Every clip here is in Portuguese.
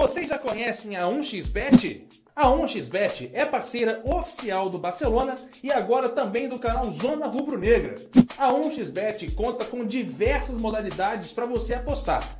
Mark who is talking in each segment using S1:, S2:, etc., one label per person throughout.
S1: Vocês já conhecem a 1xBet? A 1xBet é parceira oficial do Barcelona e agora também do canal Zona Rubro Negra. A 1xBet conta com diversas modalidades para você apostar.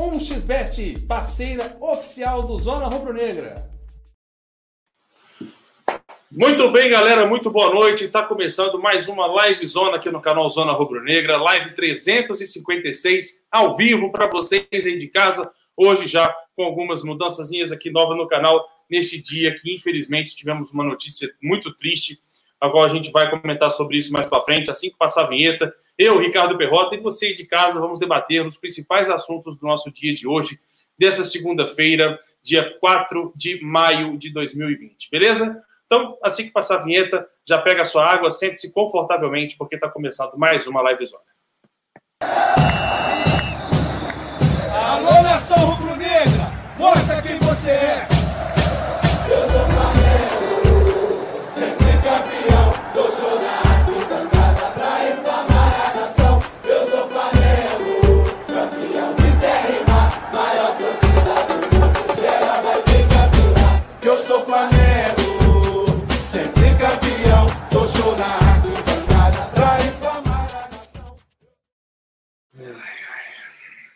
S1: 1xBet, parceira oficial do Zona Rubro Negra.
S2: Muito bem, galera, muito boa noite. Está começando mais uma live zona aqui no canal Zona Rubro Negra, live 356 ao vivo para vocês aí de casa. Hoje já com algumas mudanças aqui novas no canal neste dia que infelizmente tivemos uma notícia muito triste. Agora a gente vai comentar sobre isso mais para frente, assim que passar a vinheta. Eu, Ricardo Perrota, e você de casa vamos debater os principais assuntos do nosso dia de hoje, desta segunda-feira, dia 4 de maio de 2020. Beleza? Então, assim que passar a vinheta, já pega a sua água, sente-se confortavelmente, porque está começando mais uma Live Zona.
S3: Alô, nação rubro-negra! Mostra quem você é!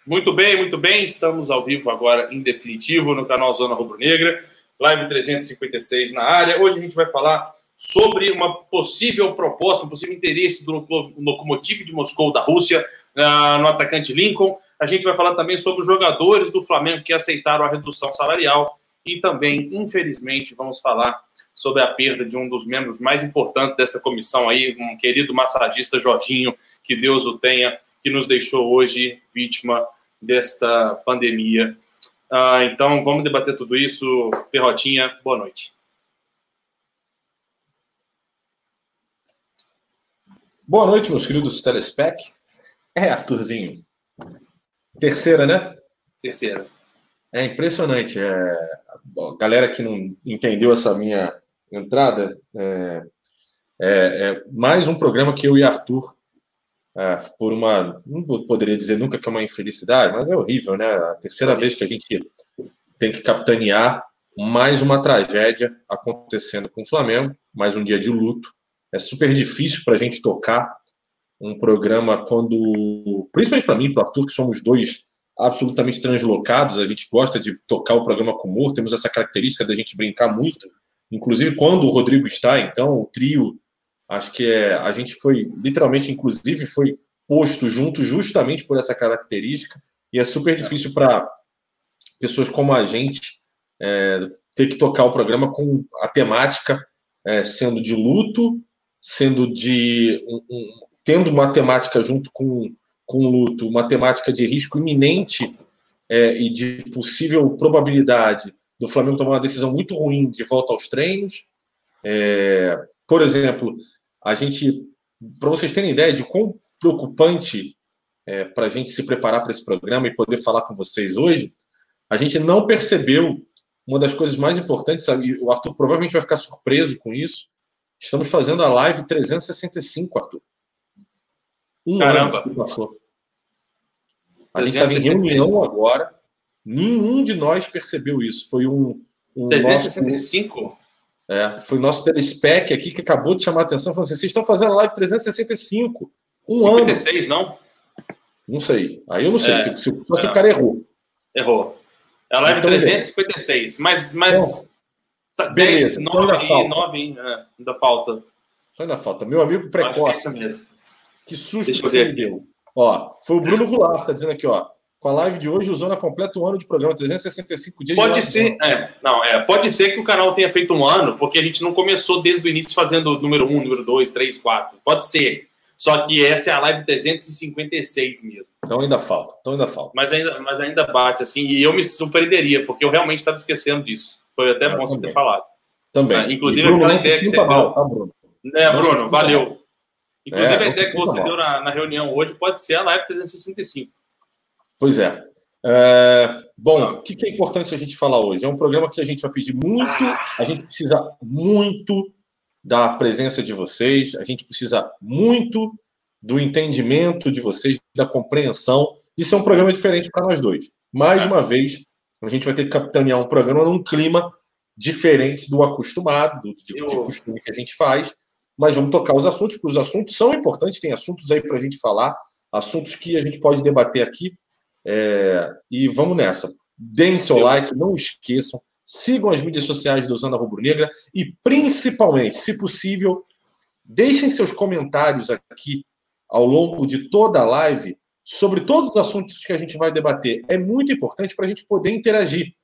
S2: Muito bem, muito bem. Estamos ao vivo agora, em definitivo, no canal Zona Rubro Negra, live 356 na área. Hoje a gente vai falar sobre uma possível proposta, um possível interesse do Lokomotiv de Moscou da Rússia uh, no atacante Lincoln. A gente vai falar também sobre os jogadores do Flamengo que aceitaram a redução salarial e também, infelizmente, vamos falar sobre a perda de um dos membros mais importantes dessa comissão aí, um querido massagista Jorginho, que Deus o tenha, que nos deixou hoje vítima desta pandemia. Ah, então, vamos debater tudo isso. Perrotinha, boa noite.
S4: Boa noite, meus queridos telespec. É, Arthurzinho. Terceira, né?
S2: Terceira.
S4: É impressionante. É... galera que não entendeu essa minha entrada, é... É, é mais um programa que eu e Arthur é, por uma. Não poderia dizer nunca que é uma infelicidade, mas é horrível, né? A terceira vez que a gente tem que capitanear mais uma tragédia acontecendo com o Flamengo, mais um dia de luto. É super difícil para a gente tocar um programa quando. Principalmente para mim, para o Arthur, que somos dois absolutamente translocados, a gente gosta de tocar o programa com humor, temos essa característica da gente brincar muito, inclusive quando o Rodrigo está, então o trio Acho que é, a gente foi, literalmente, inclusive, foi posto junto justamente por essa característica, e é super difícil para pessoas como a gente é, ter que tocar o programa com a temática é, sendo de luto, sendo de. Um, um, tendo uma temática junto com, com luto, uma temática de risco iminente é, e de possível probabilidade do Flamengo tomar uma decisão muito ruim de volta aos treinos. É, por exemplo, a gente, para vocês terem ideia de quão preocupante é, para a gente se preparar para esse programa e poder falar com vocês hoje, a gente não percebeu uma das coisas mais importantes, sabe? o Arthur provavelmente vai ficar surpreso com isso. Estamos fazendo a live 365, Arthur.
S2: Um Caramba. ano que passou.
S4: A gente estava em reunião agora, nenhum de nós percebeu isso. Foi um. um
S2: 365? Nosso...
S4: É, foi o nosso telespec aqui que acabou de chamar a atenção, falou assim: vocês estão fazendo a live 365. Um
S2: 56, ano. não?
S4: Não sei. Aí eu não sei. É, se, se, se o cara errou.
S2: Errou. É a live então, 356. Mas. mas Bom,
S4: tá, beleza. 10, então 9, ainda falta.
S2: 9 é, ainda falta.
S4: Ainda falta. Meu amigo precoce. Que susto que você me deu. Ó, foi o Bruno Goulart, tá dizendo aqui, ó com a live de hoje, usando a completa um ano de programa, 365 dias.
S2: Pode ser, é, não, é, pode ser que o canal tenha feito um ano, porque a gente não começou desde o início fazendo número 1, número 2, 3, 4. Pode ser. Só que essa é a live 356 mesmo.
S4: Então ainda falta, então ainda falta.
S2: Mas ainda, mas ainda bate, assim, e eu me surpreenderia, porque eu realmente estava esquecendo disso. Foi até ah, bom você ter falado.
S4: Também.
S2: Ah, inclusive, Bruno, aquela ideia que você deu. Tá, Bruno? É, Bruno, valeu. Inclusive, é, a ideia que você deu na, na, reunião hoje pode ser a live 365.
S4: Pois é. é bom, o que, que, é importante a gente falar hoje? É um programa que a gente vai pedir muito, a gente precisa muito da presença de vocês, a gente precisa muito do entendimento de vocês, da compreensão. Isso é um programa diferente para nós dois. Mais uma vez, a gente vai ter que capitanear um programa num clima diferente do acostumado, do Eu... de costume que a gente faz mas vamos tocar os assuntos, porque os assuntos são importantes, tem assuntos aí para a gente falar, assuntos que a gente pode debater aqui. É, e vamos nessa. Deem seu like, não esqueçam, sigam as mídias sociais do Zona Rubro Negra e, principalmente, se possível, deixem seus comentários aqui ao longo de toda a live sobre todos os assuntos que a gente vai debater. É muito importante para a gente poder interagir.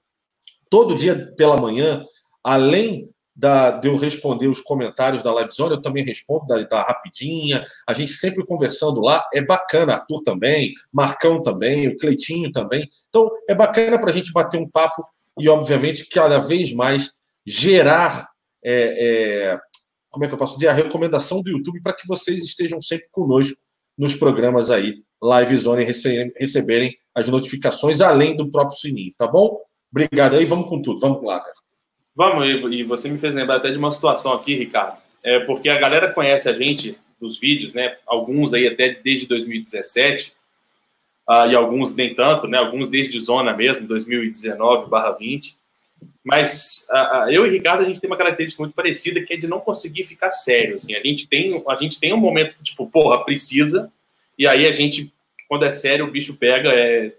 S4: Todo dia pela manhã, além da, de eu responder os comentários da Livezone, eu também respondo da, da, Rapidinha, a gente sempre conversando lá, é bacana, Arthur também, Marcão também, o Cleitinho também, então é bacana para a gente bater um papo e, obviamente, cada vez mais gerar, é, é, como é que eu posso dizer, a recomendação do YouTube para que vocês estejam sempre conosco nos programas aí, Livezone, receberem as notificações, além do próprio sininho, tá bom? Obrigado aí, vamos com tudo, vamos lá, cara.
S2: Vamos, e você me fez lembrar até de uma situação aqui, Ricardo. É porque a galera conhece a gente dos vídeos, né? Alguns aí até desde 2017, uh, ah, e alguns nem tanto, né? Alguns desde Zona mesmo, 2019/20. Mas uh, eu e Ricardo a gente tem uma característica muito parecida que é de não conseguir ficar sério. Assim, a gente tem a gente tem um momento que tipo, porra, precisa. E aí a gente, quando é sério, o bicho pega. É,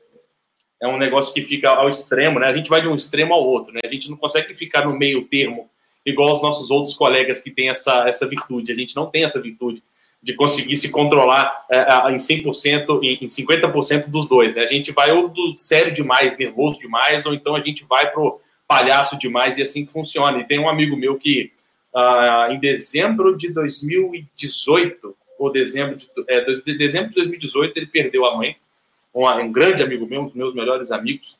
S2: é um negócio que fica ao extremo, né? A gente vai de um extremo ao outro, né? A gente não consegue ficar no meio termo, igual os nossos outros colegas que têm essa, essa virtude. A gente não tem essa virtude de conseguir se controlar é, em 100%, em, em 50% dos dois, né? A gente vai ou do sério demais, nervoso demais, ou então a gente vai pro palhaço demais e assim que funciona. E tem um amigo meu que uh, em dezembro de 2018, ou dezembro de, é, dezembro de 2018, ele perdeu a mãe um, grande amigo meu, um dos meus melhores amigos.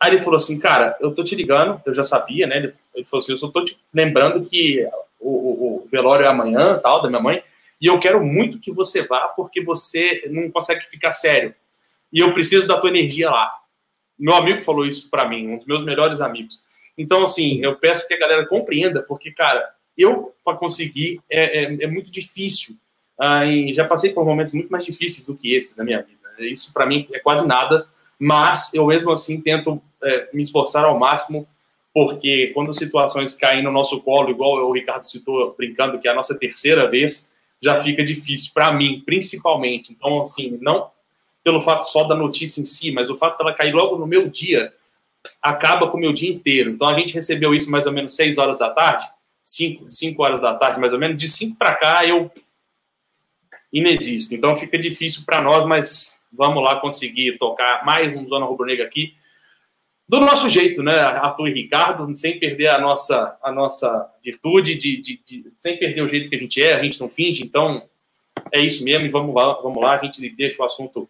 S2: Aí ele falou assim, cara, eu tô te ligando, eu já sabia, né? Ele, ele falou assim, eu só tô te lembrando que o, o, o, velório é amanhã, tal, da minha mãe, e eu quero muito que você vá, porque você não consegue ficar sério. E eu preciso da tua energia lá. Meu amigo falou isso para mim, um dos meus melhores amigos. Então, assim, eu peço que a galera compreenda, porque, cara, eu, para conseguir, é, é, é, muito difícil. Ah, já passei por momentos muito mais difíceis do que esses na minha vida. Isso para mim é quase nada, mas eu mesmo assim tento é, me esforçar ao máximo, porque quando situações caem no nosso colo, igual o Ricardo citou brincando, que é a nossa terceira vez, já fica difícil para mim, principalmente. Então, assim, não pelo fato só da notícia em si, mas o fato dela cair logo no meu dia acaba com o meu dia inteiro. Então a gente recebeu isso mais ou menos 6 horas da tarde, 5, 5 horas da tarde mais ou menos. De 5 para cá eu inexisto. Então fica difícil para nós, mas Vamos lá conseguir tocar mais um Zona Rubro-Negra aqui. Do nosso jeito, né, Arthur e Ricardo, sem perder a nossa, a nossa virtude, de, de, de, sem perder o jeito que a gente é, a gente não finge, então é isso mesmo, e vamos lá, vamos lá, a gente deixa o assunto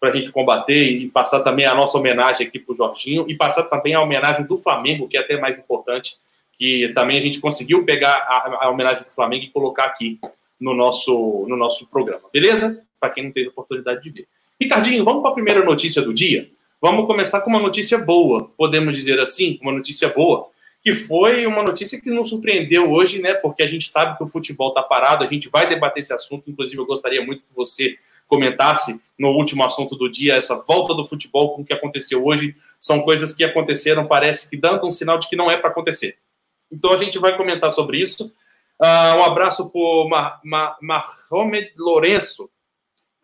S2: para a gente combater e passar também a nossa homenagem aqui para o Jorginho e passar também a homenagem do Flamengo, que é até mais importante, que também a gente conseguiu pegar a, a homenagem do Flamengo e colocar aqui no nosso, no nosso programa, beleza? Para quem não teve oportunidade de ver. Ricardinho, vamos para a primeira notícia do dia? Vamos começar com uma notícia boa, podemos dizer assim, uma notícia boa, que foi uma notícia que nos surpreendeu hoje, né? Porque a gente sabe que o futebol está parado, a gente vai debater esse assunto. Inclusive, eu gostaria muito que você comentasse no último assunto do dia essa volta do futebol com o que aconteceu hoje. São coisas que aconteceram, parece que dando um sinal de que não é para acontecer. Então a gente vai comentar sobre isso. Uh, um abraço para Mahomed Lourenço,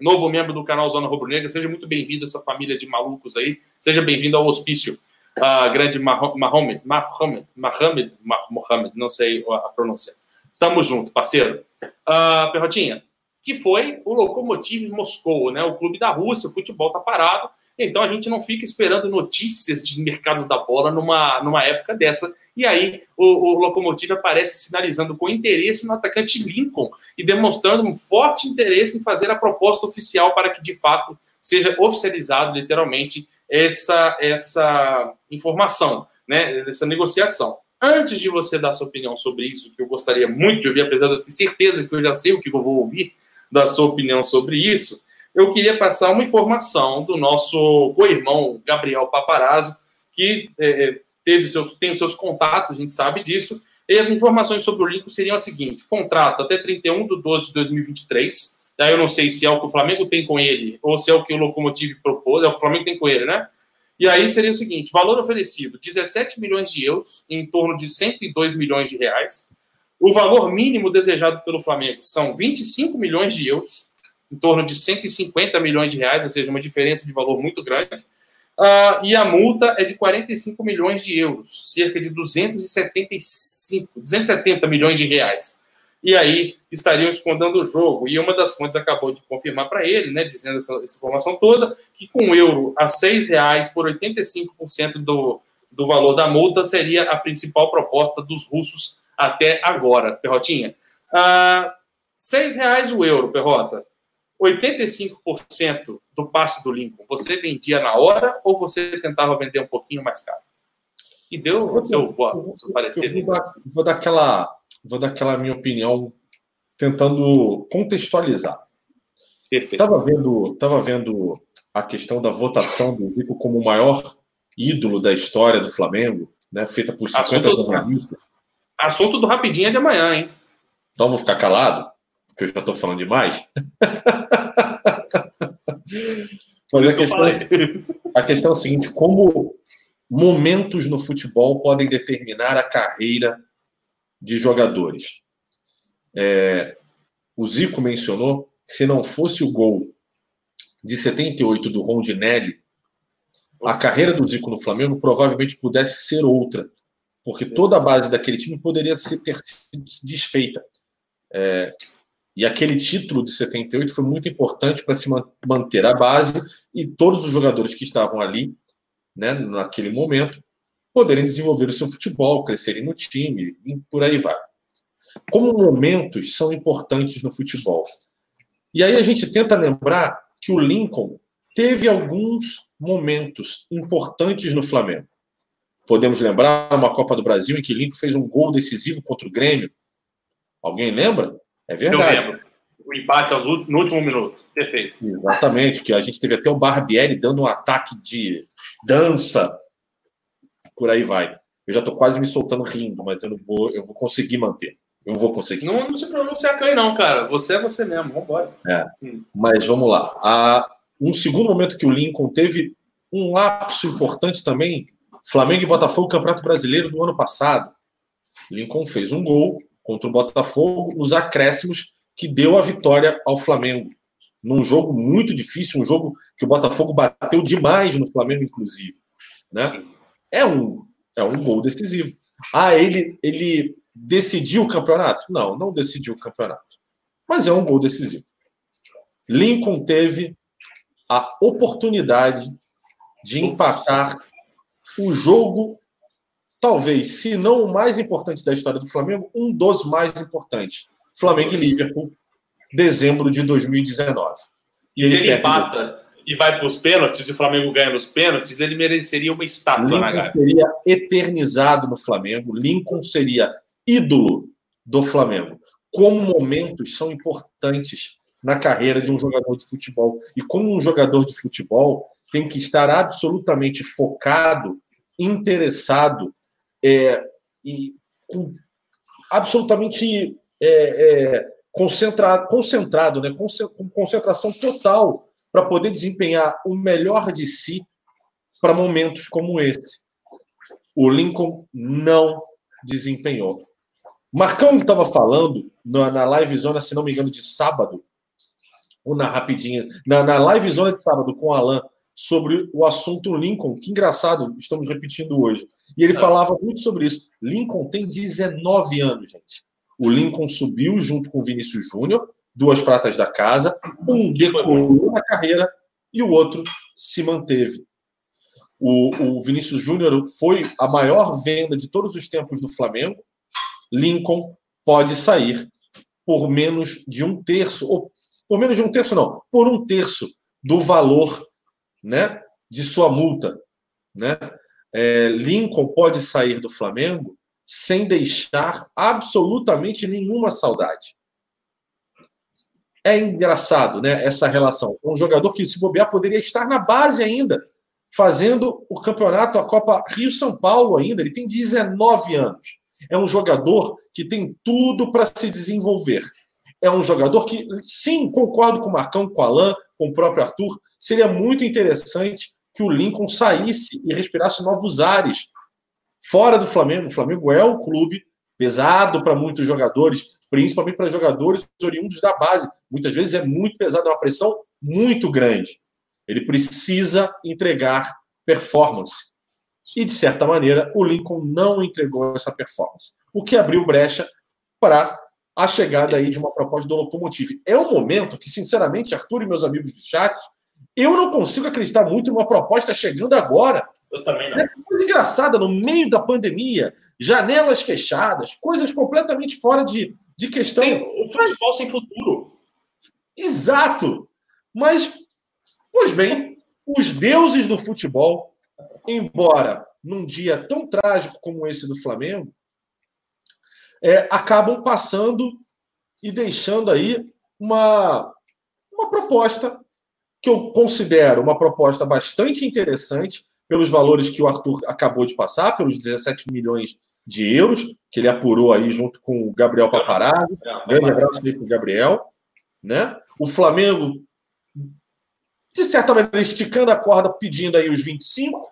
S2: novo membro do canal Zona Rubro Negra. Seja muito bem-vindo essa família de malucos aí. Seja bem-vindo ao hospício. Uh, grande Mahomet, Mahomet, Mahomet, Mohamed, não sei a pronúncia. Tamo junto, parceiro. Uh, Perrotinha, que foi o Lokomotiv Moscou, né? O clube da Rússia, o futebol tá parado, então a gente não fica esperando notícias de mercado da bola numa, numa época dessa e aí o, o Locomotive aparece sinalizando com interesse no atacante Lincoln e demonstrando um forte interesse em fazer a proposta oficial para que de fato seja oficializado literalmente essa, essa informação. né, dessa negociação. Antes de você dar sua opinião sobre isso, que eu gostaria muito de ouvir, apesar de eu ter certeza que eu já sei o que eu vou ouvir da sua opinião sobre isso, eu queria passar uma informação do nosso co-irmão Gabriel Paparazzo, que é, teve seus, tem os seus contatos, a gente sabe disso, e as informações sobre o Lincoln seriam as seguintes: contrato até 31 de 12 de 2023. Daí eu não sei se é o que o Flamengo tem com ele ou se é o que o Locomotive propôs. É o que o Flamengo tem com ele, né? E aí seria o seguinte: valor oferecido: 17 milhões de euros, em torno de 102 milhões de reais. O valor mínimo desejado pelo Flamengo são 25 milhões de euros, em torno de 150 milhões de reais, ou seja, uma diferença de valor muito grande. Uh, e a multa é de 45 milhões de euros, cerca de 275, 270 milhões de reais. E aí estariam escondendo o jogo. E uma das fontes acabou de confirmar para ele, né, dizendo essa, essa, informação toda, que com o euro a R$ reais por 85% do, do valor da multa seria a principal proposta dos russos até agora, Perrotinha. Uh, R$ reais o euro, Perrota. 85% do passe do Lincoln, você vendia na hora ou você tentava vender um pouquinho mais caro? E deu o seu, seu parecer?
S4: Vou dar, vou dar aquela, vou dar aquela minha opinião tentando contextualizar. Perfeito. Estava vendo, tava vendo a questão da votação do Zico como o maior ídolo da história do Flamengo, né, feita por 50 jornalistas.
S2: Assunto do Rapidinho é de amanhã, hein?
S4: Então vou ficar calado? Que eu já estou falando demais. Mas a questão, a questão é a seguinte: como momentos no futebol podem determinar a carreira de jogadores? É, o Zico mencionou se não fosse o gol de 78 do Rondinelli, a carreira do Zico no Flamengo provavelmente pudesse ser outra, porque toda a base daquele time poderia ter sido desfeita. É, e aquele título de 78 foi muito importante para se manter a base e todos os jogadores que estavam ali, né, naquele momento, poderem desenvolver o seu futebol, crescerem no time e por aí vai. Como momentos são importantes no futebol. E aí a gente tenta lembrar que o Lincoln teve alguns momentos importantes no Flamengo. Podemos lembrar uma Copa do Brasil em que Lincoln fez um gol decisivo contra o Grêmio. Alguém lembra? É verdade. Eu lembro.
S2: O empate no último minuto. Perfeito.
S4: Exatamente, que a gente teve até o Barbieri dando um ataque de dança. Por aí vai. Eu já estou quase me soltando rindo, mas eu não vou, eu vou conseguir manter. Eu vou conseguir.
S2: Não, não se pronuncia a não, cara. Você é você mesmo. Vamos embora.
S4: É. Hum. Mas vamos lá. A, um segundo momento que o Lincoln teve um lapso importante também. Flamengo e Botafogo, Campeonato Brasileiro do ano passado. Lincoln fez um gol contra o Botafogo nos acréscimos que deu a vitória ao Flamengo. Num jogo muito difícil, um jogo que o Botafogo bateu demais no Flamengo, inclusive. Né? É, um, é um gol decisivo. Ah, ele, ele decidiu o campeonato? Não, não decidiu o campeonato. Mas é um gol decisivo. Lincoln teve a oportunidade de empatar o jogo talvez, se não o mais importante da história do Flamengo, um dos mais importantes. Flamengo e Liverpool, dezembro de 2019.
S2: E ele se ele empata e vai para os pênaltis e o Flamengo ganha nos pênaltis, ele mereceria uma estátua
S4: Lincoln
S2: na gara.
S4: seria eternizado no Flamengo. Lincoln seria ídolo do Flamengo. Como momentos são importantes na carreira de um jogador de futebol. E como um jogador de futebol tem que estar absolutamente focado, interessado é, e com, absolutamente é, é, concentra, concentrado, né, com concentração total para poder desempenhar o melhor de si para momentos como esse. O Lincoln não desempenhou. Marcão estava falando na, na live zona, se não me engano, de sábado, ou na rapidinha, na, na live zona de sábado com o Alan, sobre o assunto Lincoln. Que engraçado, estamos repetindo hoje. E ele falava muito sobre isso. Lincoln tem 19 anos, gente. O Lincoln subiu junto com o Vinícius Júnior, duas pratas da casa, um decolou na carreira e o outro se manteve. O, o Vinícius Júnior foi a maior venda de todos os tempos do Flamengo. Lincoln pode sair por menos de um terço, ou por menos de um terço, não, por um terço do valor né, de sua multa. Né? é, Lincoln pode sair do Flamengo sem deixar absolutamente nenhuma saudade. É engraçado, né? Essa relação. Um jogador que, se bobear, poderia estar na base ainda, fazendo o campeonato, a Copa Rio-São Paulo ainda. Ele tem 19 anos. É um jogador que tem tudo para se desenvolver. É um jogador que, sim, concordo com o Marcão, com o Alain, com o próprio Arthur. Seria muito interessante que o Lincoln saísse e respirasse novos ares fora do Flamengo. O Flamengo é um clube pesado para muitos jogadores, principalmente para jogadores oriundos da base. Muitas vezes é muito pesado, é uma pressão muito grande. Ele precisa entregar performance. E, de certa maneira, o Lincoln não entregou essa performance. O que abriu brecha para a chegada aí de uma proposta do Locomotive. É um momento que, sinceramente, Arthur e meus amigos do chat, eu não consigo acreditar muito numa proposta chegando agora.
S2: Eu também não.
S4: É coisa engraçada, no meio da pandemia, janelas fechadas, coisas completamente fora de, de questão.
S2: Sim, o futebol sem futuro.
S4: Exato. Mas, pois bem, os deuses do futebol, embora num dia tão trágico como esse do Flamengo, é, acabam passando e deixando aí uma, uma proposta que eu considero uma proposta bastante interessante pelos valores que o Arthur acabou de passar, pelos 17 milhões de euros que ele apurou aí junto com o Gabriel Paparazzo. Grande abraço aí para o Gabriel. Né? O Flamengo, de certa maneira, esticando a corda, pedindo aí os 25,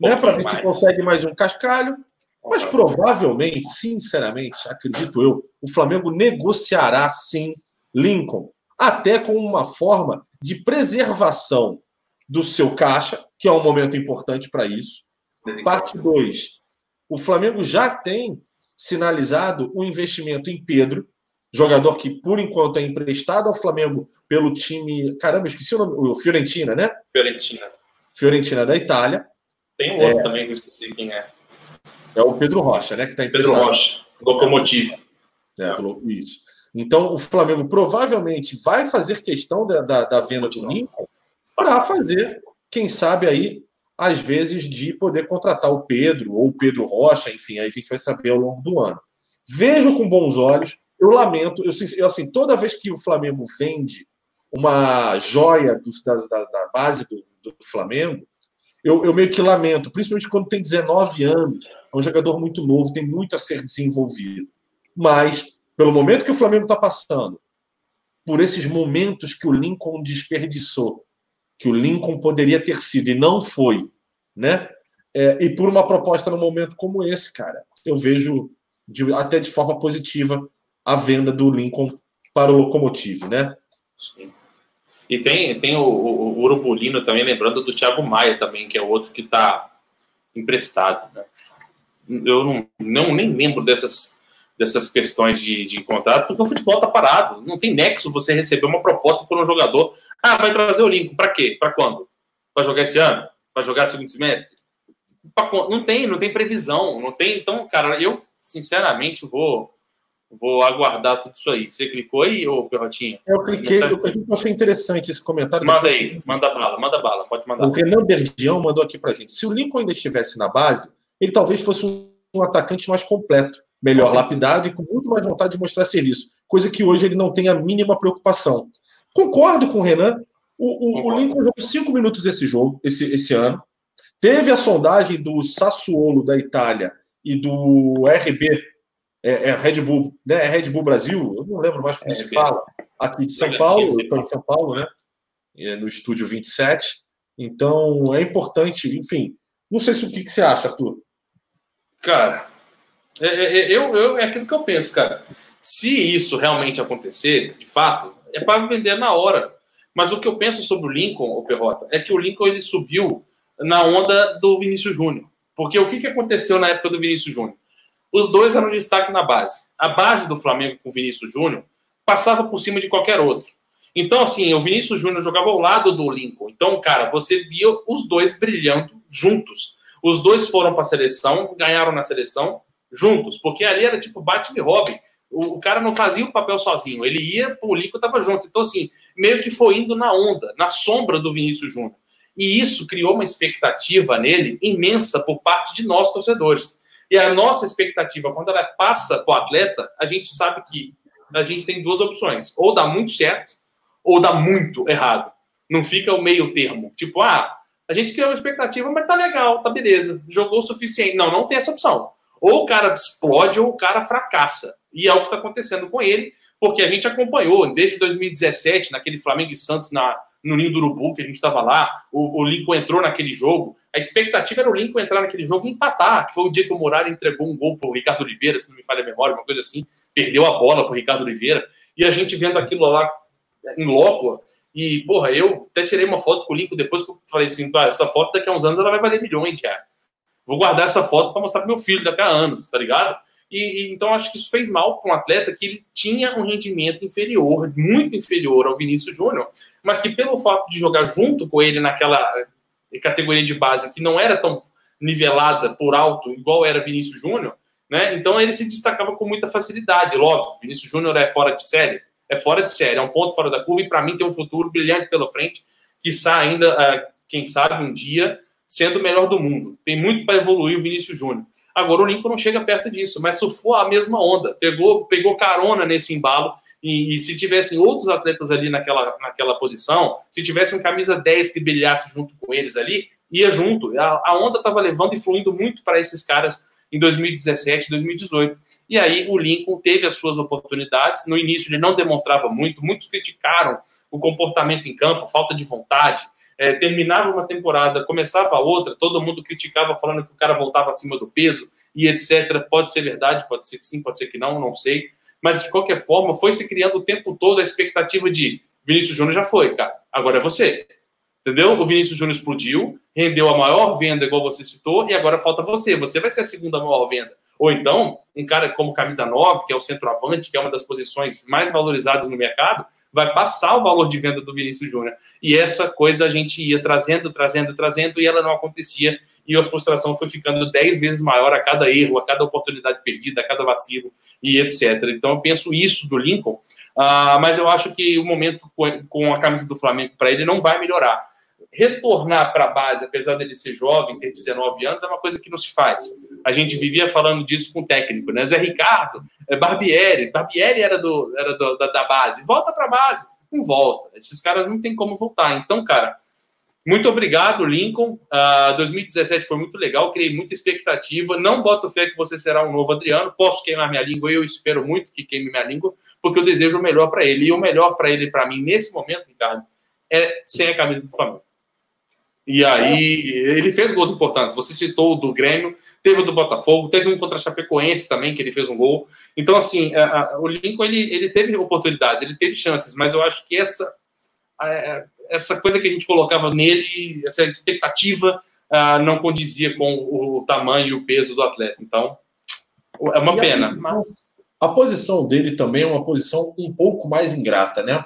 S4: né, para ver se consegue mais um cascalho. Mas provavelmente, sinceramente, acredito eu, o Flamengo negociará sim Lincoln, até com uma forma de preservação do seu caixa, que é um momento importante para isso. Parte 2. O Flamengo já tem sinalizado o um investimento em Pedro, jogador que, por enquanto, é emprestado ao Flamengo pelo time. Caramba, esqueci o nome. O Fiorentina, né?
S2: Fiorentina.
S4: Fiorentina da Itália.
S2: Tem um outro é, também que eu esqueci quem é.
S4: É o Pedro Rocha, né? Que está
S2: emprestado. Pedro Rocha, Locomotive.
S4: É, isso. Então, o Flamengo provavelmente vai fazer questão da, da, da venda do Lincoln para fazer, quem sabe aí, às vezes, de poder contratar o Pedro ou o Pedro Rocha, enfim, aí a gente vai saber ao longo do ano. Vejo com bons olhos, eu lamento, eu, eu assim, toda vez que o Flamengo vende uma joia do, da, da, da, base do, do Flamengo, eu, eu, meio que lamento, principalmente quando tem 19 anos, é um jogador muito novo, tem muito a ser desenvolvido. Mas pelo momento que o Flamengo está passando, por esses momentos que o Lincoln desperdiçou, que o Lincoln poderia ter sido e não foi, né? É, e por uma proposta num momento como esse, cara, eu vejo de, até de forma positiva a venda do Lincoln para o Locomotive, né?
S2: Sim. E tem, tem o, o, o também, lembrando do Thiago Maia também, que é outro que está emprestado. Né? Eu não, não nem lembro dessas dessas questões de, de contrato, porque o futebol está parado. Não tem nexo você receber uma proposta por um jogador. Ah, vai trazer o Lincoln. Para quê? Para quando? Para jogar esse ano? Para jogar segundo semestre? Pra, não tem, não tem previsão. Não tem. Então, cara, eu, sinceramente, vou. Vou aguardar tudo isso aí. Você clicou aí, ô Perrotinha?
S4: Eu cliquei, eu, eu achei interessante esse comentário.
S2: Manda aí, manda bala, manda bala, pode mandar.
S4: O Renan Berdião mandou aqui pra gente. Se o Lincoln ainda estivesse na base, ele talvez fosse um atacante mais completo melhor lapidado e com muito mais vontade de mostrar serviço, coisa que hoje ele não tem a mínima preocupação. Concordo com o Renan. O, o, o Lincoln jogou cinco minutos esse jogo, esse, esse ano. Teve a sondagem do Sassuolo da Itália e do RB, é, é Red Bull, né? É Red Bull Brasil, eu não lembro mais como se fala, aqui de São Paulo, estou em São Paulo, né? É no estúdio 27. Então é importante, enfim. Não sei se o que, que você acha, Arthur.
S2: Cara, é, é, é, eu, eu, é aquilo que eu penso, cara. Se isso realmente acontecer, de fato, é para vender na hora. Mas o que eu penso sobre o Lincoln, o Perrota, é que o Lincoln ele subiu na onda do Vinícius Júnior. Porque o que, que aconteceu na época do Vinícius Júnior? Os dois eram destaque na base. A base do Flamengo com o Vinícius Júnior passava por cima de qualquer outro. Então, assim, o Vinícius Júnior jogava ao lado do Lincoln. Então, cara, você via os dois brilhando juntos. Os dois foram para a seleção, ganharam na seleção juntos, porque ali era tipo Batman e Robin. O, o, cara não fazia o papel sozinho, ele ia, o Lincoln tava junto. Então, assim, meio que foi indo na onda, na sombra do Vinícius Júnior. E isso criou uma expectativa nele imensa por parte de nós, torcedores. E a nossa expectativa, quando ela passa para o atleta, a gente sabe que a gente tem duas opções: ou dá muito certo, ou dá muito errado. Não fica o meio termo. Tipo, ah, a gente criou uma expectativa, mas tá legal, tá beleza, jogou o suficiente. Não, não tem essa opção. Ou o cara explode ou o cara fracassa. E é o que está acontecendo com ele, porque a gente acompanhou desde 2017, naquele Flamengo e Santos na, no Ninho do Urubu, que a gente estava lá, o, o, Lincoln entrou naquele jogo. A expectativa era o Lincoln entrar naquele jogo e empatar, que foi o dia que o Muralha entregou um gol para o Ricardo Oliveira, se não me falha a memória, uma coisa assim, perdeu a bola para o Ricardo Oliveira. E a gente vendo aquilo lá em loco, e, porra, eu até tirei uma foto com o Lincoln depois que eu falei assim, essa foto daqui a uns anos ela vai valer milhões já. Vou guardar essa foto para mostrar para meu filho daqui a anos, tá ligado? E, e, então acho que isso fez mal para um atleta que ele tinha um rendimento inferior, muito inferior ao Vinícius Júnior, mas que pelo fato de jogar junto com ele naquela categoria de base que não era tão nivelada por alto igual era Vinícius Júnior, né? Então ele se destacava com muita facilidade. Logo, Vinícius Júnior é fora de série, é fora de série, é um ponto fora da curva e para mim tem um futuro brilhante pela frente, que sai ainda, é, quem sabe um dia sendo o melhor do mundo. Tem muito para evoluir o Vinícius Júnior. Agora o Lincoln não chega perto disso, mas surfou a mesma onda, pegou, pegou carona nesse embalo. E, e, se tivessem outros atletas ali naquela, naquela posição, se tivesse um camisa 10 que brilhasse junto com eles ali, ia junto. A, a onda estava levando e fluindo muito para esses caras em 2017, 2018. E aí o Lincoln teve as suas oportunidades. No início ele não demonstrava muito, muitos criticaram o comportamento em campo, falta de vontade, é, terminava uma temporada, começava outra, todo mundo criticava falando que o cara voltava acima do peso e etc. Pode ser verdade, pode ser que sim, pode ser que não, não sei. Mas de qualquer forma, foi se criando o tempo todo a expectativa de Vinícius Júnior já foi, cara, agora é você. Entendeu? O Vinícius Júnior explodiu, rendeu a maior venda, igual você citou, e agora falta você. Você vai ser a segunda maior venda. Ou então, um cara como camisa 9, que é o centroavante, que é uma das posições mais valorizadas no mercado, vai passar o valor de venda do Vinícius Júnior. E essa coisa a gente ia trazendo, trazendo, trazendo, e ela não acontecia. E a frustração foi ficando dez vezes maior a cada erro, a cada oportunidade perdida, a cada vacilo e etc. Então eu penso isso do Lincoln, uh, mas eu acho que o momento com a camisa do Flamengo para ele não vai melhorar retornar para a base, apesar dele ser jovem, ter 19 anos, é uma coisa que não se faz. A gente vivia falando disso com o técnico, né? Zé Ricardo, é Barbieri, Barbieri era, do, era do, da, da base, volta para a base, não volta. Esses caras não tem como voltar. Então, cara, muito obrigado, Lincoln. Uh, ah, 2017 foi muito legal, criei muita expectativa. Não boto fé que você será um novo Adriano. Posso queimar minha língua, eu espero muito que queime minha língua, porque eu desejo o melhor para ele. E o melhor para ele, para mim, nesse momento, Ricardo, é sem a camisa do Flamengo. E aí, ele fez gols importantes. Você citou o do Grêmio, teve o do Botafogo, teve um contra a Chapecoense também, que ele fez um gol. Então, assim, a, a, o Lincoln, ele, ele teve oportunidades, ele teve chances, mas eu acho que essa, a, essa coisa que a gente colocava nele, essa expectativa, não condizia com o tamanho e o peso do atleta. Então, é uma e pena. Mas...
S4: A posição dele também é uma posição um pouco mais ingrata, né?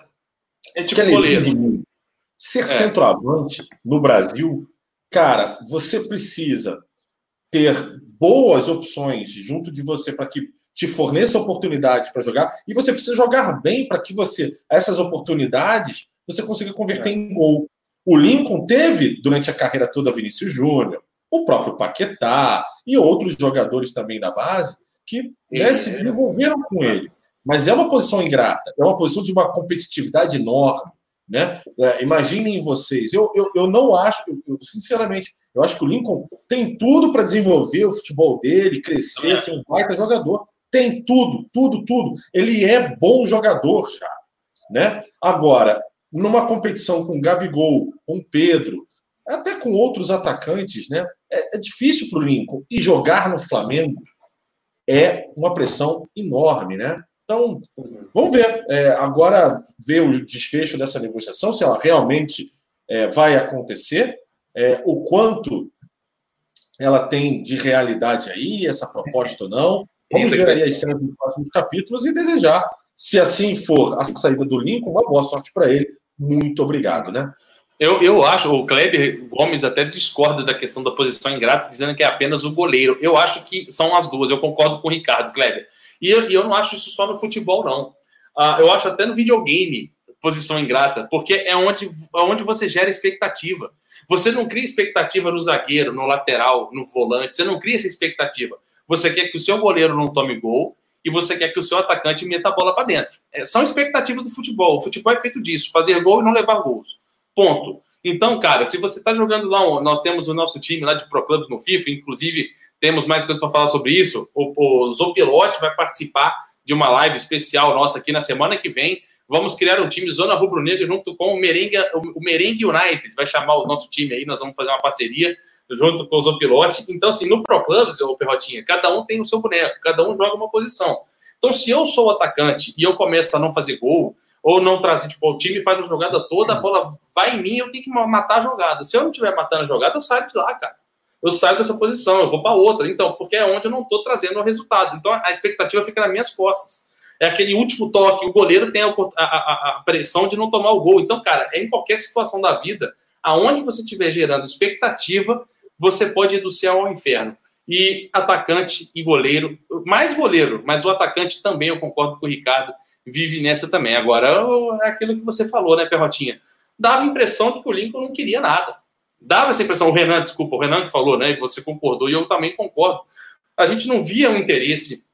S2: É tipo goleiro.
S4: Ser é. centroavante no Brasil, cara, você precisa ter boas opções junto de você para que te forneça oportunidades para jogar e você precisa jogar bem para que você essas oportunidades você consiga converter é. em gol. O Lincoln teve durante a carreira toda Vinícius Júnior, o próprio Paquetá e outros jogadores também da base que né, se desenvolveram com ele. Mas é uma posição ingrata, é uma posição de uma competitividade enorme. Né? É, imaginem vocês, eu, eu, eu não acho, eu, sinceramente, eu acho que o Lincoln tem tudo para desenvolver o futebol dele, crescer, ser um baita jogador. Tem tudo, tudo, tudo. Ele é bom jogador já. Né? Agora, numa competição com Gabigol, com Pedro, até com outros atacantes, né? É, é difícil para o Lincoln. E jogar no Flamengo é uma pressão enorme, né? Então, vamos ver. É, agora, ver o desfecho dessa negociação, se ela realmente é, vai acontecer, é, o quanto ela tem de realidade aí, essa proposta ou não. Vamos ver aí as cenas dos próximos capítulos e desejar, se assim for a saída do Lincoln, uma boa sorte para ele. Muito obrigado, né?
S2: Eu, eu acho, o Kleber Gomes até discorda da questão da posição ingrata, dizendo que é apenas o goleiro. Eu acho que são as duas, eu concordo com o Ricardo, Kleber. E eu, e eu não acho isso só no futebol, não. Uh, eu acho até no videogame. posição ingrata, porque é onde, é onde você gera expectativa. Você não cria expectativa no zagueiro, no lateral, no volante, você não cria essa expectativa. Você quer que o seu goleiro não tome gol e você quer que o seu atacante meta a bola para dentro. É, são expectativas do futebol. O futebol é feito disso, fazer gol e não levar gols. Ponto. Então, cara, se você está jogando lá, nós temos o nosso time lá de Pro no FIFA, inclusive temos mais coisas para falar sobre isso. O, o Zopilote vai participar de uma live especial nossa aqui na semana que vem. Vamos criar um time Zona Rubro Negra junto com o Merengue, o Merengue United. Vai chamar o nosso time aí, nós vamos fazer uma parceria junto com o Zopilote. Então, assim, no Pro ô Perrotinha, cada um tem o seu boneco, cada um joga uma posição. Então, se eu sou o atacante e eu começo a não fazer gol, ou não trazer, tipo, o time faz a jogada toda, a bola vai em mim, eu tenho que matar a jogada. Se eu não estiver matando a jogada, eu saio de lá, cara eu saio dessa posição, eu vou para outra. Então, porque é onde eu não estou trazendo o resultado. Então, a expectativa fica nas minhas costas. É aquele último toque, o goleiro tem a, a, a pressão de não tomar o gol. Então, cara, é em qualquer situação da vida, aonde você estiver gerando expectativa, você pode ir do céu ao inferno. E atacante e goleiro, mais goleiro, mas o atacante também, eu concordo com o Ricardo, vive nessa também. Agora, é aquilo que você falou, né, Perrotinha? Dava a impressão de que o Lincoln não queria nada dava essa impressão, o Renan, desculpa, o Renan que falou, né? E você concordou, e eu também concordo. A gente não via o um interesse,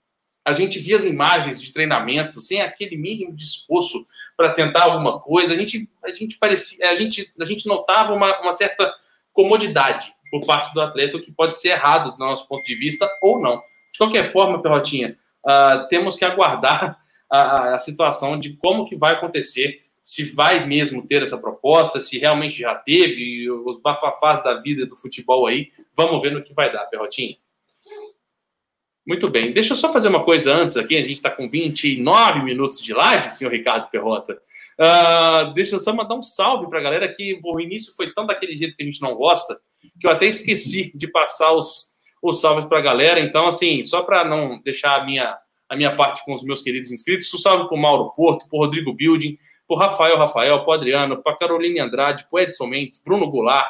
S2: a gente via as imagens de treinamento sem aquele mínimo de esforço para tentar alguma coisa. A gente, a gente parecia, a gente, a gente notava uma, uma certa comodidade por parte do atleta, o que pode ser errado do nosso ponto de vista ou não. De qualquer forma, Perrotinha, uh, temos que aguardar a, a situação de como que vai acontecer se vai mesmo ter essa proposta, se realmente já teve, os bafafás da vida do futebol aí. Vamos ver no que vai dar, Perrotinha. Muito bem. Deixa eu só fazer uma coisa antes aqui. A gente está com 29 minutos de live, senhor Ricardo Perrota. Uh, deixa eu só mandar um salve para a galera que o início foi tão daquele jeito que a gente não gosta, que eu até esqueci de passar os, os salves para a galera. Então, assim, só para não deixar a minha, a minha parte com os meus queridos inscritos, um salve para o Mauro Porto, para Rodrigo Building, por Rafael Rafael, para Adriano, para Caroline Andrade, para Edson Mendes, Bruno Goulart,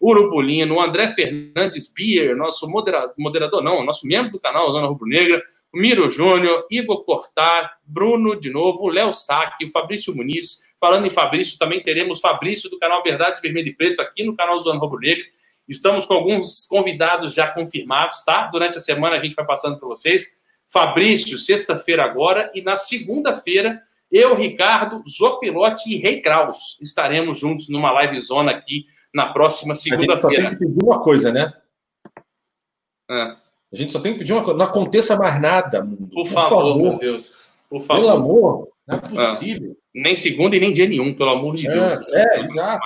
S2: Urubulino, André Fernandes Bier, nosso moderador, moderador não, nosso membro do canal Zona Rubro Negra, Miro Júnior, Igor Cortar, Bruno de novo, Léo Saque, Fabrício Muniz. Falando em Fabrício, também teremos Fabrício do canal Verdade Vermelho e Preto aqui no canal Zona Rubro Negra. Estamos com alguns convidados já confirmados, tá? Durante a semana a gente vai passando para vocês. Fabrício, sexta-feira agora, e na segunda-feira eu, Ricardo, Zopilote e Rei Kraus estaremos juntos numa live zona aqui na próxima segunda-feira. A gente só tem que
S4: pedir uma coisa, né? É. A gente só tem que pedir uma coisa. Não aconteça mais nada,
S2: mundo. Por, Por favor, favor, meu Deus. Por favor.
S4: Pelo amor, não é possível.
S2: Nem segunda e nem dia nenhum, pelo amor de
S4: é,
S2: Deus.
S4: É, exato.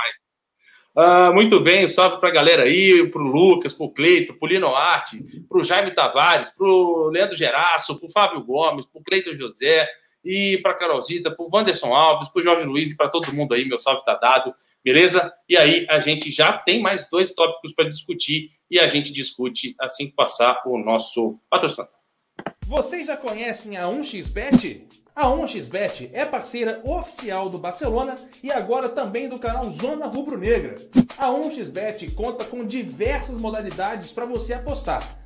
S2: Ah, muito bem, salve para a galera aí, para o Lucas, para o Cleito, para o Lino Arte, para o Jaime Tavares, para o Leandro Geraço, para o Fábio Gomes, para o Cleiton José, e para Carolzita, para o Wanderson Alves, para o Jorge Luiz e para todo mundo aí, meu salve está dado, beleza? E aí a gente já tem mais dois tópicos para discutir e a gente discute assim que passar o nosso patrocinador.
S1: Vocês já conhecem a 1xBet? A 1xBet é parceira oficial do Barcelona e agora também do canal Zona Rubro Negra. A 1xBet conta com diversas modalidades para você apostar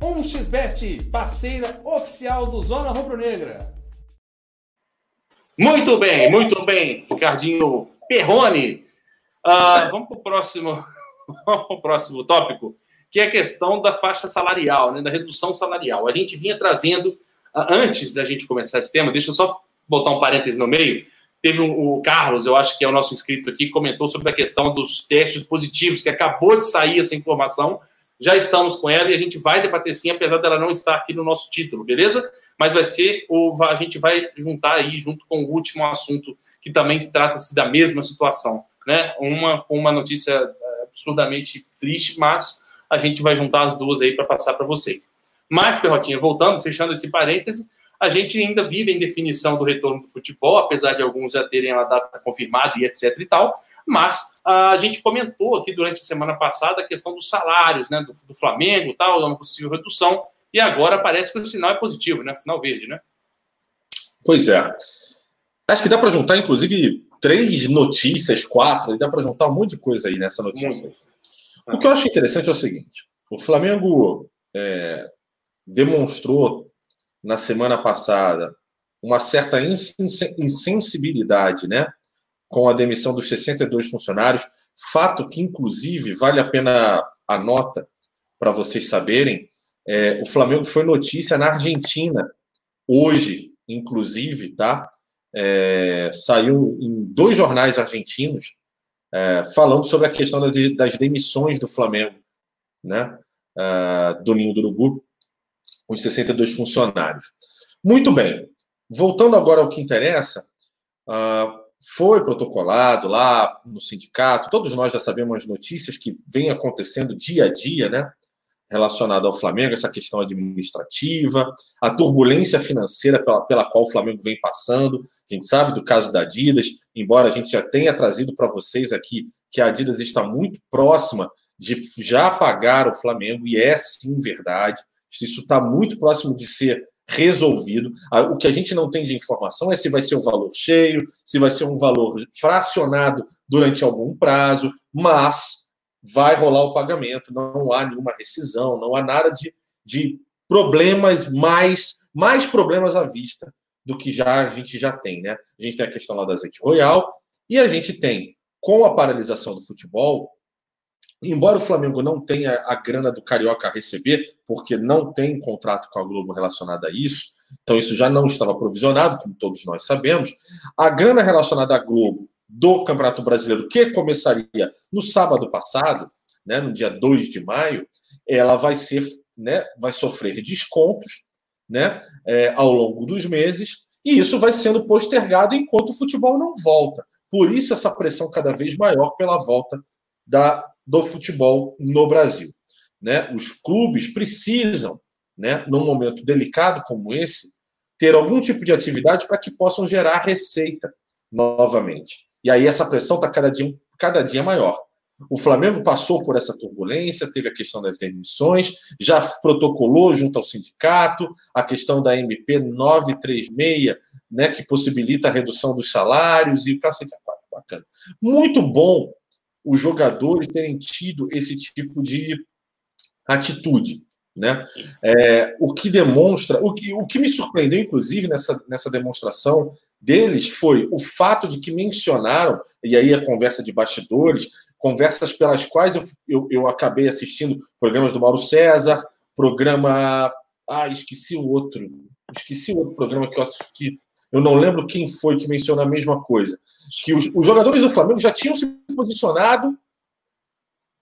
S1: 1xBet, parceira oficial do Zona Rubro Negra.
S2: Muito bem, muito bem, Ricardinho Perrone. Uh, vamos para o próximo, próximo tópico, que é a questão da faixa salarial, né, da redução salarial. A gente vinha trazendo, uh, antes da gente começar esse tema, deixa eu só botar um parêntese no meio. Teve um, o Carlos, eu acho que é o nosso inscrito aqui, comentou sobre a questão dos testes positivos, que acabou de sair essa informação já estamos com ela e a gente vai debater sim, apesar dela não estar aqui no nosso título, beleza? Mas vai ser, o, a gente vai juntar aí, junto com o último assunto, que também trata-se da mesma situação, né? Uma com uma notícia é, absurdamente triste, mas a gente vai juntar as duas aí para passar para vocês. Mas, Perrotinha, voltando, fechando esse parêntese, a gente ainda vive em definição do retorno do futebol, apesar de alguns já terem a data confirmada e etc e tal, mas a gente comentou aqui durante a semana passada a questão dos salários, né, do, do Flamengo, tal, uma possível redução, e agora parece que o sinal é positivo, né, o sinal verde, né?
S4: Pois é. Acho que dá para juntar, inclusive, três notícias, quatro, e dá para juntar um monte de coisa aí nessa notícia. Muito. O que eu acho interessante é o seguinte: o Flamengo é, demonstrou na semana passada uma certa insensibilidade, né, com a demissão dos 62 funcionários, fato que inclusive vale a pena a nota para vocês saberem, é, o Flamengo foi notícia na Argentina hoje, inclusive, tá? É, saiu em dois jornais argentinos é, falando sobre a questão das demissões do Flamengo, né? É, do Ninho do Urubu, os 62 funcionários. Muito bem. Voltando agora ao que interessa, uh, foi protocolado lá no sindicato, todos nós já sabemos as notícias que vêm acontecendo dia a dia, né? Relacionado ao Flamengo, essa questão administrativa, a turbulência financeira pela, pela qual o Flamengo vem passando. A gente sabe do caso da Adidas, embora a gente já tenha trazido para vocês aqui que a Adidas está muito próxima de já pagar o Flamengo, e é sim verdade. Isso está muito próximo de ser resolvido. O que a gente não tem de informação é se vai ser um valor cheio, se vai ser um valor fracionado durante algum prazo, mas vai rolar o pagamento, não há nenhuma rescisão, não há nada de, de problemas mais, mais problemas à vista do que já a gente já tem, né? A gente tem a questão lá da azeite royal e a gente tem com a paralisação do futebol Embora o Flamengo não tenha a grana do Carioca a receber, porque não tem contrato com a Globo relacionado a isso, então isso já não estava provisionado, como todos nós sabemos, a grana relacionada à Globo do Campeonato Brasileiro, que começaria no sábado passado, né, no dia 2 de maio, ela vai ser, né, vai sofrer descontos, né, é, ao longo dos meses, e isso vai sendo postergado enquanto o futebol não volta. Por isso essa pressão cada vez maior pela volta da do futebol no Brasil. Né? Os clubes precisam, né, num momento delicado como esse, ter algum tipo de atividade para que possam gerar receita novamente. E aí essa pressão está cada dia, cada dia maior. O Flamengo passou por essa turbulência, teve a questão das demissões, já protocolou junto ao sindicato a questão da MP 936, né, que possibilita a redução dos salários e cacete, bacana. Muito bom os jogadores terem tido esse tipo de atitude. Né? É, o que demonstra, o que, o que me surpreendeu, inclusive, nessa, nessa demonstração deles foi o fato de que mencionaram, e aí a conversa de bastidores, conversas pelas quais eu, eu, eu acabei assistindo programas do Mauro César, programa. Ah, esqueci o outro. Esqueci o outro programa que eu assisti. Eu não lembro quem foi que mencionou a mesma coisa que os, os jogadores do Flamengo já tinham se posicionado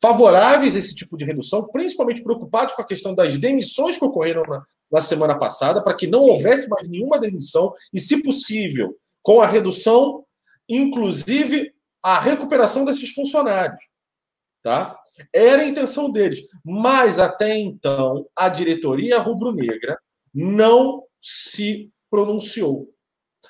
S4: favoráveis a esse tipo de redução, principalmente preocupados com a questão das demissões que ocorreram na, na semana passada, para que não houvesse mais nenhuma demissão e, se possível, com a redução, inclusive a recuperação desses funcionários. Tá? Era a intenção deles. Mas até então, a diretoria rubro-negra não se pronunciou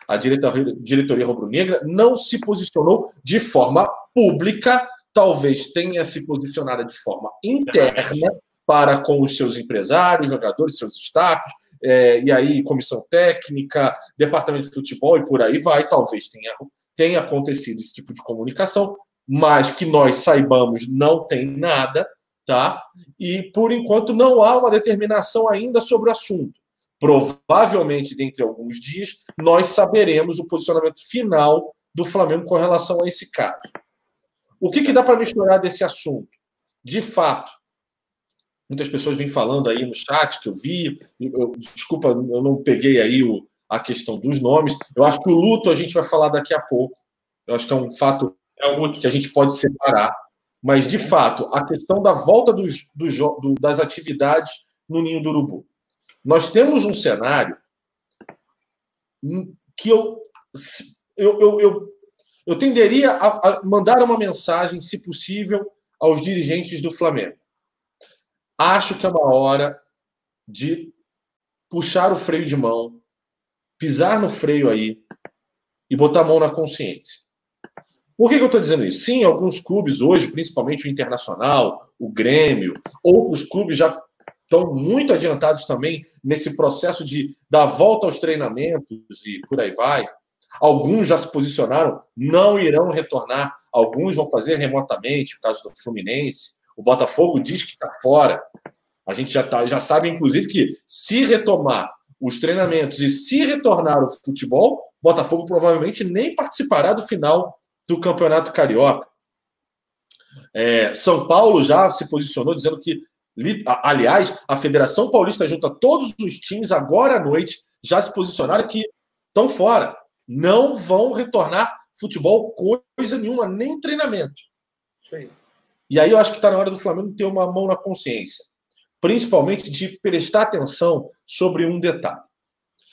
S4: a diretoria rubro-negra não se posicionou de forma pública, talvez tenha se posicionado de forma interna para com os seus empresários, jogadores, seus staffs, é, e aí comissão técnica, departamento de futebol e por aí vai, talvez tenha, tenha acontecido esse tipo de comunicação, mas que nós saibamos não tem nada, tá? E por enquanto não há uma determinação ainda sobre o assunto. Provavelmente, dentro de alguns dias, nós saberemos o posicionamento final do Flamengo com relação a esse caso. O que, que dá para misturar desse assunto? De fato, muitas pessoas vêm falando aí no chat que eu vi. Eu, desculpa, eu não peguei aí o, a questão dos nomes. Eu acho que o luto a gente vai falar daqui a pouco. Eu acho que é um fato é que a gente pode separar. Mas, de fato, a questão da volta dos, dos, do, das atividades no Ninho do Urubu. Nós temos um cenário que eu, eu, eu, eu, eu tenderia a, a mandar uma mensagem, se possível, aos dirigentes do Flamengo. Acho que é uma hora de puxar o freio de mão pisar no freio aí e botar a mão na consciência. Por que, que eu estou dizendo isso? Sim, alguns clubes hoje, principalmente o Internacional, o Grêmio, outros clubes já estão muito adiantados também nesse processo de dar volta aos treinamentos e por aí vai. Alguns já se posicionaram, não irão retornar. Alguns vão fazer remotamente, o caso do Fluminense. O Botafogo diz que está fora. A gente já, tá, já sabe, inclusive, que se retomar os treinamentos e se retornar o futebol, Botafogo provavelmente nem participará do final do Campeonato Carioca. É, São Paulo já se posicionou dizendo que, aliás, a Federação Paulista junta todos os times agora à noite já se posicionaram que estão fora não vão retornar futebol coisa nenhuma, nem treinamento. Sim. E aí eu acho que está na hora do Flamengo ter uma mão na consciência, principalmente de prestar atenção sobre um detalhe.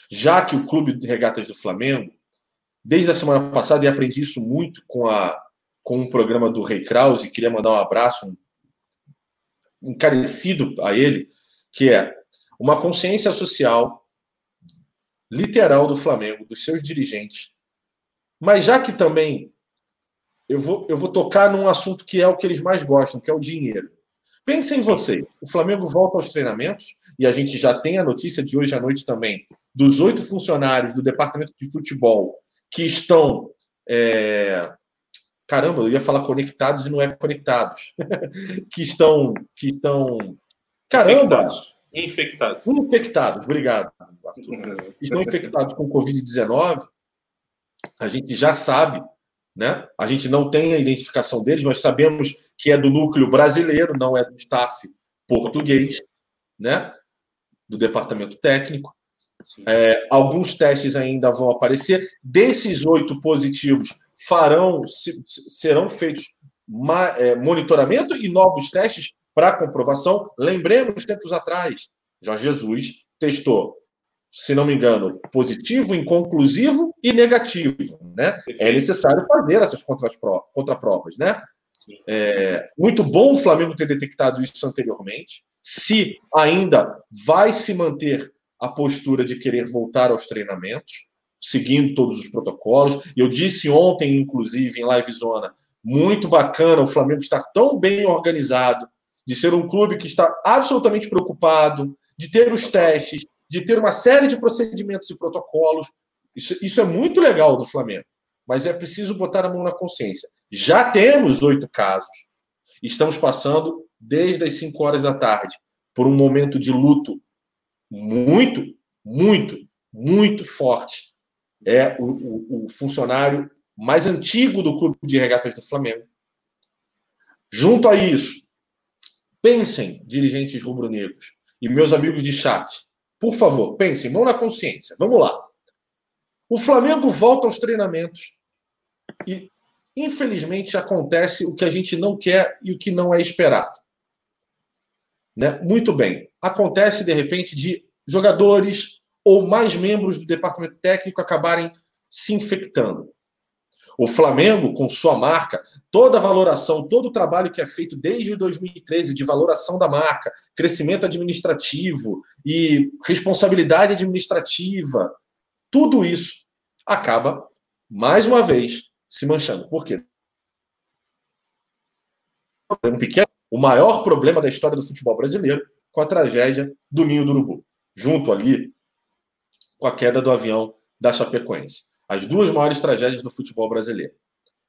S4: Já que o Clube de Regatas do Flamengo, desde a semana passada, e aprendi isso muito com, a, com um programa do Rei Krause, queria mandar um abraço um, encarecido a ele, que é uma consciência social literal do Flamengo, dos seus dirigentes. Mas já que também eu vou, eu vou tocar num assunto que é o que eles mais gostam, que é o dinheiro. Pensem em você. O Flamengo volta aos treinamentos e a gente já tem a notícia de hoje à noite também dos oito funcionários do departamento de futebol que estão. É... Caramba, eu ia falar conectados e não é conectados. que estão. Que estão. Caramba!
S2: Infectados.
S4: Infectados, obrigado. Estão infectados com Covid-19, a gente já sabe, né? A gente não tem a identificação deles, mas sabemos que é do núcleo brasileiro, não é do staff português, né? Do departamento técnico. É, alguns testes ainda vão aparecer. Desses oito positivos, farão serão feitos é, monitoramento e novos testes para comprovação. Lembremos, tempos atrás, Jorge Jesus testou, se não me engano, positivo, inconclusivo e negativo. Né? É necessário fazer essas contraprovas. Né? É, muito bom o Flamengo ter detectado isso anteriormente. Se ainda vai se manter a postura de querer voltar aos treinamentos, seguindo todos os protocolos. Eu disse ontem, inclusive, em Live Zona, muito bacana o Flamengo estar tão bem organizado, de ser um clube que está absolutamente preocupado, de ter os testes, de ter uma série de procedimentos e protocolos. Isso, isso é muito legal do Flamengo, mas é preciso botar a mão na consciência. Já temos oito casos. Estamos passando desde as 5 horas da tarde por um momento de luto muito, muito, muito forte. É o, o, o funcionário mais antigo do clube de regatas do Flamengo. Junto a isso, Pensem, dirigentes rubro-negros e meus amigos de chat, por favor, pensem, mão na consciência. Vamos lá. O Flamengo volta aos treinamentos e, infelizmente, acontece o que a gente não quer e o que não é esperado. Né? Muito bem. Acontece, de repente, de jogadores ou mais membros do departamento técnico acabarem se infectando. O Flamengo, com sua marca, toda a valoração, todo o trabalho que é feito desde 2013 de valoração da marca, crescimento administrativo e responsabilidade administrativa, tudo isso acaba, mais uma vez, se manchando. Por quê? Um pequeno, o maior problema da história do futebol brasileiro com a tragédia do Ninho do Urubu, junto ali com a queda do avião da Chapecoense as duas maiores tragédias do futebol brasileiro,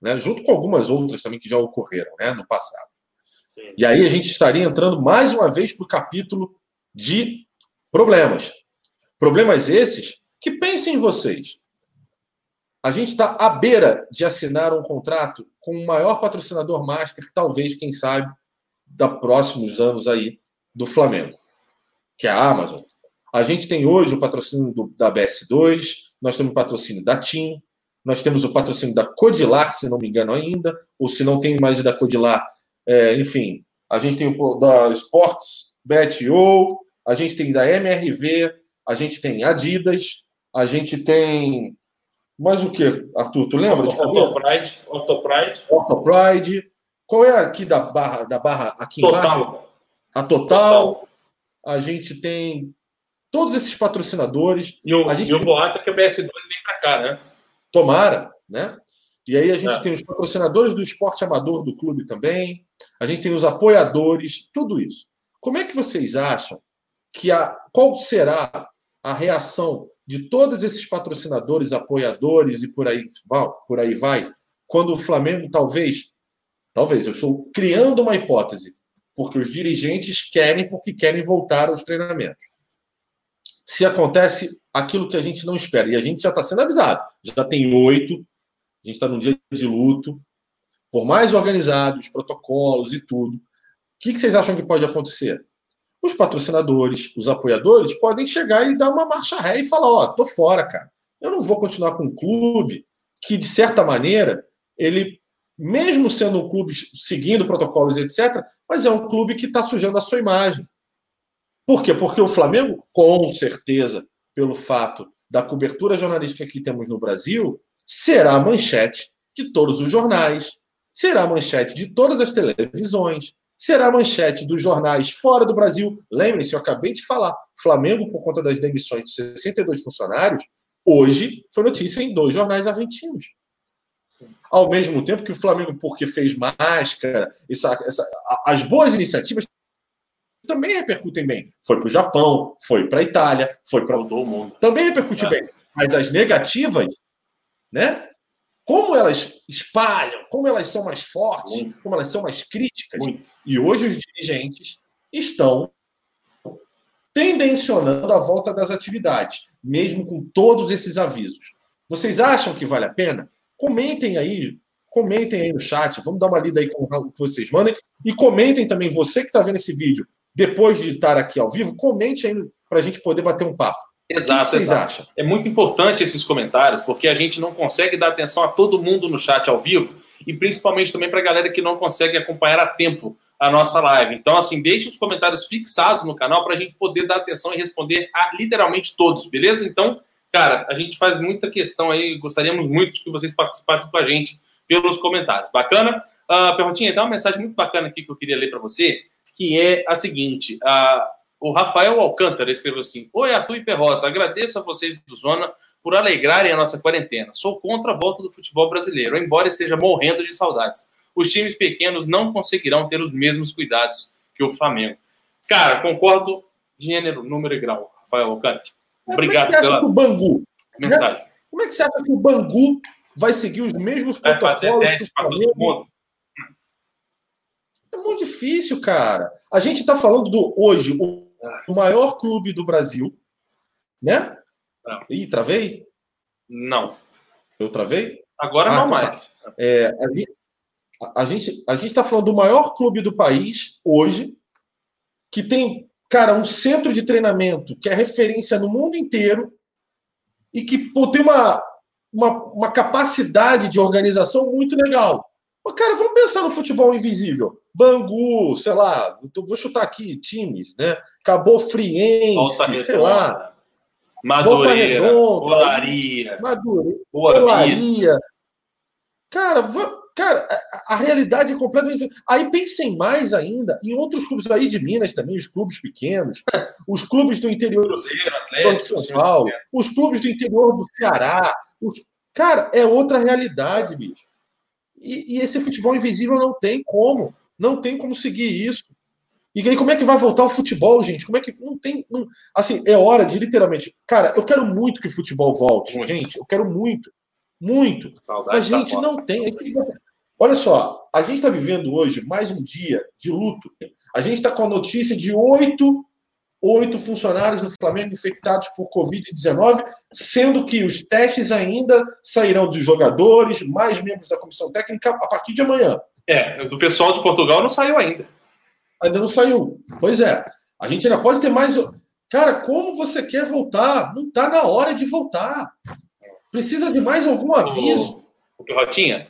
S4: né? junto com algumas outras também que já ocorreram né? no passado. E aí a gente estaria entrando mais uma vez para o capítulo de problemas. Problemas esses que pensem em vocês. A gente está à beira de assinar um contrato com o maior patrocinador master, talvez, quem sabe, da próximos anos aí do Flamengo, que é a Amazon. A gente tem hoje o patrocínio do, da BS2, nós temos o patrocínio da TIM, nós temos o patrocínio da Codilar, se não me engano ainda, ou se não tem mais da Codilar, é, enfim, a gente tem o da Sports, BetO, a gente tem da MRV, a gente tem Adidas, a gente tem mais o que, Arthur? Tu lembra?
S2: Ortopride. Ortopride.
S4: Ortopride. Qual é aqui da barra, da barra aqui
S2: Total.
S4: embaixo? A Total. Total. A gente tem todos esses patrocinadores.
S2: E o,
S4: a gente
S2: e o boato é que o BS2 vem para cá, né?
S4: Tomara, né? E aí a gente
S2: É.
S4: tem os patrocinadores do esporte amador do clube também, a gente tem os apoiadores, tudo isso. Como é que vocês acham que a qual será a reação de todos esses patrocinadores, apoiadores e por aí vai, por aí vai, quando o Flamengo talvez, talvez eu estou criando uma hipótese, porque os dirigentes querem porque querem voltar aos treinamentos. Se acontece aquilo que a gente não espera, e a gente já está sendo avisado, já tem oito, a gente está num dia de luto, por mais organizados, protocolos e tudo, o que, que vocês acham que pode acontecer? Os patrocinadores, os apoiadores podem chegar e dar uma marcha ré e falar: Ó, tô fora, cara. Eu não vou continuar com um clube que, de certa maneira, ele, mesmo sendo um clube seguindo protocolos, etc., mas é um clube que está sujando a sua imagem. Por quê? Porque o Flamengo, com certeza, pelo fato da cobertura jornalística que temos no Brasil, será a manchete de todos os jornais, será a manchete de todas as televisões, será a manchete dos jornais fora do Brasil. Lembrem-se, eu acabei de falar, Flamengo, por conta das demissões de 62 funcionários, hoje foi notícia em dois jornais argentinos. Ao mesmo tempo que o Flamengo, porque fez máscara, essa, essa, as boas iniciativas também repercutem bem. Foi para o Japão, foi para a Itália, foi para
S2: Todo mundo.
S4: também repercute
S2: É.
S4: bem. Mas as negativas, né? Como elas espalham, como elas são mais fortes,
S2: Muito.
S4: como elas são mais críticas.
S2: Muito.
S4: E hoje os dirigentes estão tendencionando a volta das atividades, mesmo com todos esses avisos. Vocês acham que vale a pena? Comentem aí, comentem aí no chat, vamos dar uma lida aí com o que vocês mandem. E comentem também, você que está vendo esse vídeo, depois de estar aqui ao vivo, comente aí para a gente poder bater um papo. O que
S2: Exato,
S4: vocês
S2: exato.
S4: acham?
S2: É muito importante esses comentários, porque a gente não consegue dar atenção a todo mundo no chat ao vivo e principalmente também para a galera que não consegue acompanhar a tempo a nossa live. Então, assim, deixe os comentários fixados no canal para a gente poder dar atenção e responder a literalmente todos, beleza? Então, cara, a gente faz muita questão aí, gostaríamos muito que vocês participassem com a gente pelos comentários. Bacana? Uh, Perrotinha, tem uma mensagem muito bacana aqui que eu queria ler para você, que é a seguinte: ah, o Rafael Alcântara escreveu assim: Oi, Atu e Perrota, agradeço a vocês do Zona por alegrarem a nossa quarentena. Sou contra a volta do futebol brasileiro, embora esteja morrendo de saudades. Os times pequenos não conseguirão ter os mesmos cuidados que o Flamengo. Cara, concordo gênero, número e grau, Rafael Alcântara. Obrigado
S4: Como é
S2: pela
S4: Bangu?
S2: mensagem.
S4: Como é que você acha que o Bangu vai seguir os mesmos
S2: Vai
S4: protocolos que o Flamengo? É muito difícil, cara. A gente está falando do hoje o, maior clube do Brasil, né?
S2: Não.
S4: Ih, travei?
S2: Não.
S4: Eu travei?
S2: Agora
S4: Ah,
S2: não
S4: tá,
S2: mais.
S4: É, a, gente- a, a gente a gente está falando do maior clube do país hoje, que tem, cara, um centro de treinamento que é referência no mundo inteiro e que pô, tem uma, uma, uma capacidade de organização muito legal. Mas, cara, vamos pensar no futebol invisível. Bangu, sei lá, eu vou chutar aqui times, né? Cabo Friense,
S2: Volta
S4: sei lá,
S2: Madureira,
S4: Redonda.
S2: Olaria,
S4: Madureira. Olaria. Cara, cara, a, a realidade é completamente. Aí pensem mais ainda em outros clubes aí de Minas também, os clubes pequenos, os clubes do interior
S2: Cruzeiro,
S4: do
S2: Atlético,
S4: São
S2: times
S4: Paulo, os clubes do interior do Ceará. os- Cara, é outra realidade, bicho. E, e esse futebol invisível não tem como. Não tem como seguir isso. E aí, como é que vai voltar o futebol, gente? Como é que. Não tem. não- assim, é hora de literalmente. Cara, eu quero muito que o futebol volte,
S2: Muito.
S4: gente. Eu quero muito. Muito.
S2: Saudade
S4: Mas, gente, não tem. Olha só, a gente está vivendo hoje mais um dia de luto. A gente está com a notícia de oito, oito funcionários do Flamengo infectados por Covid-19, sendo que os testes ainda sairão dos jogadores, mais membros da comissão técnica, a partir de amanhã.
S2: É, do pessoal de Portugal não saiu ainda.
S4: Ainda não saiu. Pois é. A gente ainda pode ter mais. Cara, como você quer voltar? Não está na hora de voltar. Precisa de mais algum aviso.
S2: O Rotinha,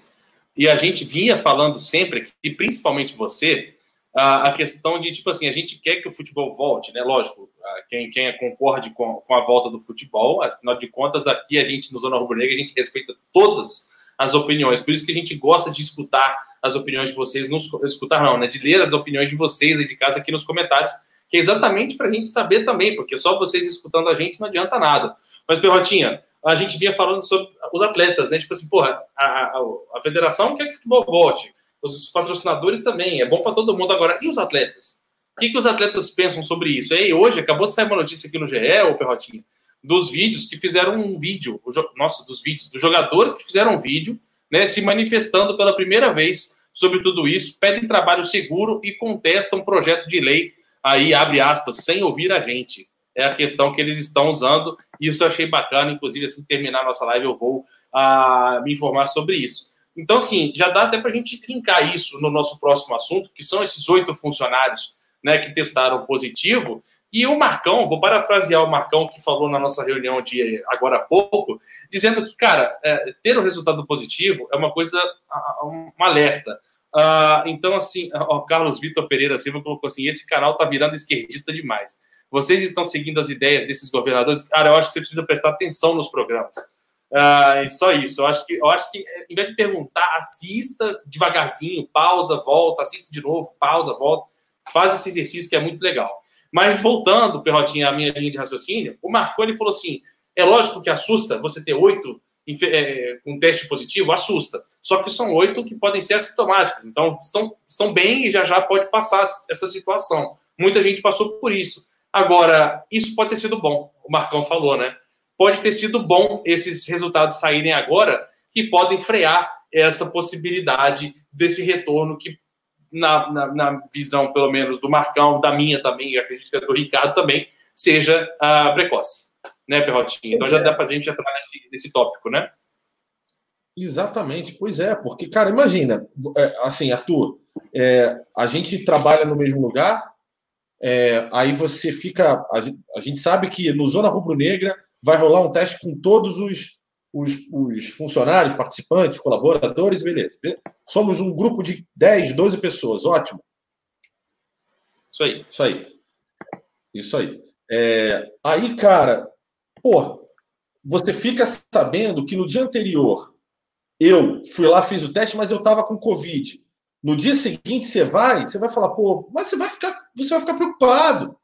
S2: e a gente vinha falando sempre, e principalmente você, a, a questão de, tipo assim, a gente quer que o futebol volte, né? Lógico, quem, quem concorde com, com a volta do futebol, afinal de contas, aqui a gente, no Zona Rubro Negra, a gente respeita todas as opiniões, por isso que a gente gosta de escutar as opiniões de vocês, nos, escutar não, né? De ler as opiniões de vocês aí de casa aqui nos comentários, que é exatamente para a gente saber também, porque só vocês escutando a gente não adianta nada. Mas, Perrotinha, a gente vinha falando sobre os atletas, né? Tipo assim, porra, a, a, a federação quer que o futebol volte, os patrocinadores também, é bom para todo mundo. Agora, e os atletas? O que, que os atletas pensam sobre isso? E aí, hoje, acabou de sair uma notícia aqui no GE, ô Perrotinha, dos vídeos que fizeram um vídeo, nossa, dos vídeos, dos jogadores que fizeram um vídeo, né, se manifestando pela primeira vez sobre tudo isso, pedem trabalho seguro e contestam um projeto de lei, aí abre aspas, sem ouvir a gente. É a questão que eles estão usando, e isso eu achei bacana, inclusive, assim terminar a nossa live, eu vou uh, me informar sobre isso. Então, assim, já dá até para a gente linkar isso no nosso próximo assunto, que são esses oito funcionários né, que testaram positivo, e o Marcão, vou parafrasear o Marcão que falou na nossa reunião de agora há pouco, dizendo que, cara, é, ter um resultado positivo é uma coisa, um alerta. Uh, então, assim, o Carlos Vitor Pereira Silva colocou assim: esse canal tá virando esquerdista demais. Vocês estão seguindo as ideias desses governadores? Cara, eu acho que você precisa prestar atenção nos programas. Uh, e só isso. Eu acho que, eu acho que, em vez de perguntar, assista devagarzinho, pausa, volta, assista de novo, pausa, volta. Faz esse exercício que é muito legal. Mas voltando, Perrotinha, a minha linha de raciocínio, o Marconi falou assim: é lógico que assusta você ter oito é, com teste positivo, assusta. Só que são oito que podem ser assintomáticos. Então, estão, estão bem e já já pode passar essa situação. Muita gente passou por isso. Agora, isso pode ter sido bom, o Marcão falou, né? Pode ter sido bom esses resultados saírem agora, que podem frear essa possibilidade desse retorno que na, na, na, visão, pelo menos, do Marcão, da minha também, acredito que é do Ricardo também, seja uh, precoce, né, Perrotinho? Então já dá para a gente entrar nesse, nesse tópico, né?
S4: Exatamente, pois é, porque, cara, imagina, é, assim, Arthur, é, a gente trabalha no mesmo lugar, é, aí você fica. A gente, a gente sabe que no Zona Rubro-Negra vai rolar um teste com todos os os, os, funcionários, participantes, colaboradores, beleza. Somos um grupo de 10, 12 pessoas, ótimo.
S2: Isso aí.
S4: Isso aí. Isso aí. É, aí, cara, pô, você fica sabendo que no dia anterior eu fui lá, fiz o teste, mas eu tava com Covid. No dia seguinte você vai, você vai falar, pô, mas você vai ficar, você vai ficar preocupado.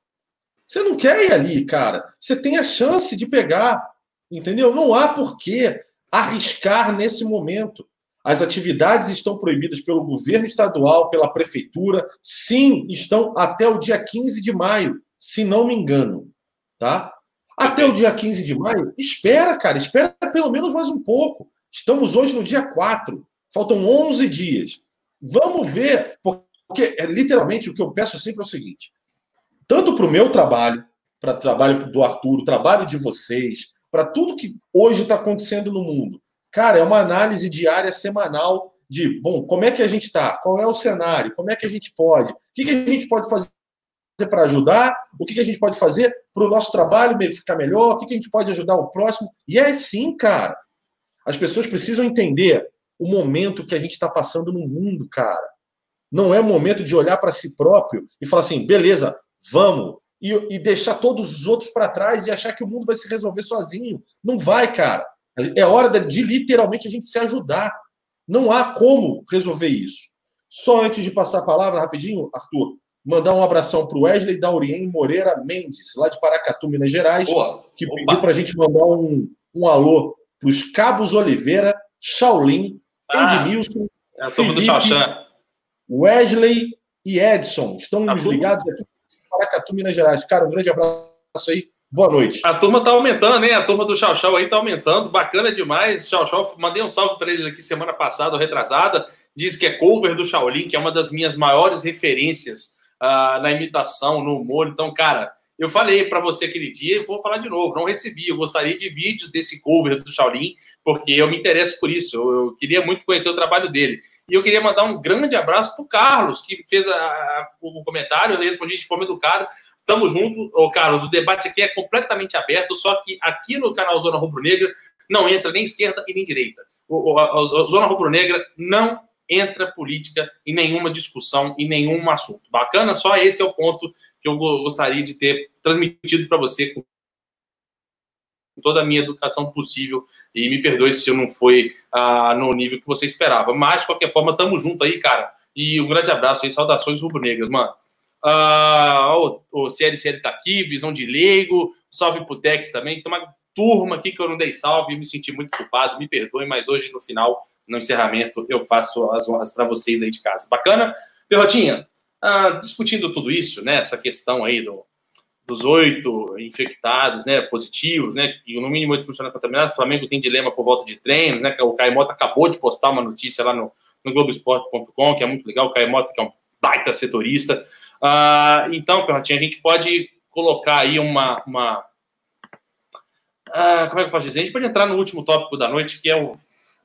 S4: Você não quer ir ali, cara. Você tem a chance de pegar. Entendeu? Não há por que arriscar nesse momento. As atividades estão proibidas pelo governo estadual, pela prefeitura. Sim, estão até o dia 15 de maio, se não me engano. Tá? Até o dia 15 de maio, espera, cara, espera pelo menos mais um pouco. Estamos hoje no dia 4, faltam 11 dias. Vamos ver, porque é literalmente o que eu peço sempre é o seguinte: tanto para o meu trabalho, para o trabalho do Arthur, o trabalho de vocês, para tudo que hoje está acontecendo no mundo. Cara, é uma análise diária, semanal de, bom, como é que a gente está? Qual é o cenário? Como é que a gente pode? O que, que a gente pode fazer para ajudar? O que, que a gente pode fazer para o nosso trabalho ficar melhor? O que, que a gente pode ajudar o próximo? E é sim, cara. As pessoas precisam entender o momento que a gente está passando no mundo, cara. Não é momento de olhar para si próprio e falar assim, beleza, vamos, e, e deixar todos os outros para trás e achar que o mundo vai se resolver sozinho. Não vai, cara. É hora de, de literalmente a gente se ajudar. Não há como resolver isso. Só antes de passar a palavra, rapidinho, Arthur, mandar um abração para o Wesley Daurien Moreira Mendes, lá de Paracatu, Minas Gerais, Boa. que Opa. pediu para a gente mandar um, um alô para os Cabos Oliveira, Shaolin, ah, Edmilson, é Felipe, Wesley e Edson. Estão tá ligados aqui Paracatu, Minas Gerais. Cara, um grande abraço aí. Boa noite.
S2: A turma tá aumentando, hein? A turma do Chau Chau aí tá aumentando. Bacana demais. Chau Chau, mandei um salve para eles aqui semana passada, retrasada. Diz que é cover do Shaolin, que é uma das minhas maiores referências uh, na imitação, no humor. Então, cara, eu falei para você aquele dia e vou falar de novo. Não recebi. Eu gostaria de vídeos desse cover do Shaolin, porque eu me interesso por isso. Eu, eu queria muito conhecer o trabalho dele. E eu queria mandar um grande abraço para o Carlos, que fez a, a, o comentário, eu respondi de forma educada. Tamo junto, ô Carlos. O debate aqui é completamente aberto, só que aqui no canal Zona Rubro Negra não entra nem esquerda e nem direita. O, a, a Zona Rubro Negra não entra política em nenhuma discussão, em nenhum assunto. Bacana? Só esse é o ponto que eu gostaria de ter transmitido para você com toda a minha educação possível e me perdoe se eu não fui ah, no nível que você esperava. Mas, de qualquer forma, tamo junto aí, cara. E um grande abraço aí, saudações rubro-negras, mano. Uh, o, o CLCL tá aqui, Visão de Leigo, salve pro também. Tem uma turma aqui que eu não dei salve, me senti muito culpado, me perdoem, mas hoje no final, no encerramento, eu faço as honras para vocês aí de casa. Bacana? Perrotinha, uh, discutindo tudo isso, né, essa questão aí do, dos oito infectados, né, positivos, né, e no mínimo oito funcionários contaminados, o Flamengo tem dilema por volta de treinos, né, o Caio Mota acabou de postar uma notícia lá no, no Globoesporte.com, que é muito legal, o Caio Mota, que é um baita setorista, Uh, então, Perrotinha, a gente pode colocar aí uma. uma uh, como é que eu posso dizer? A gente pode entrar no último tópico da noite, que é o,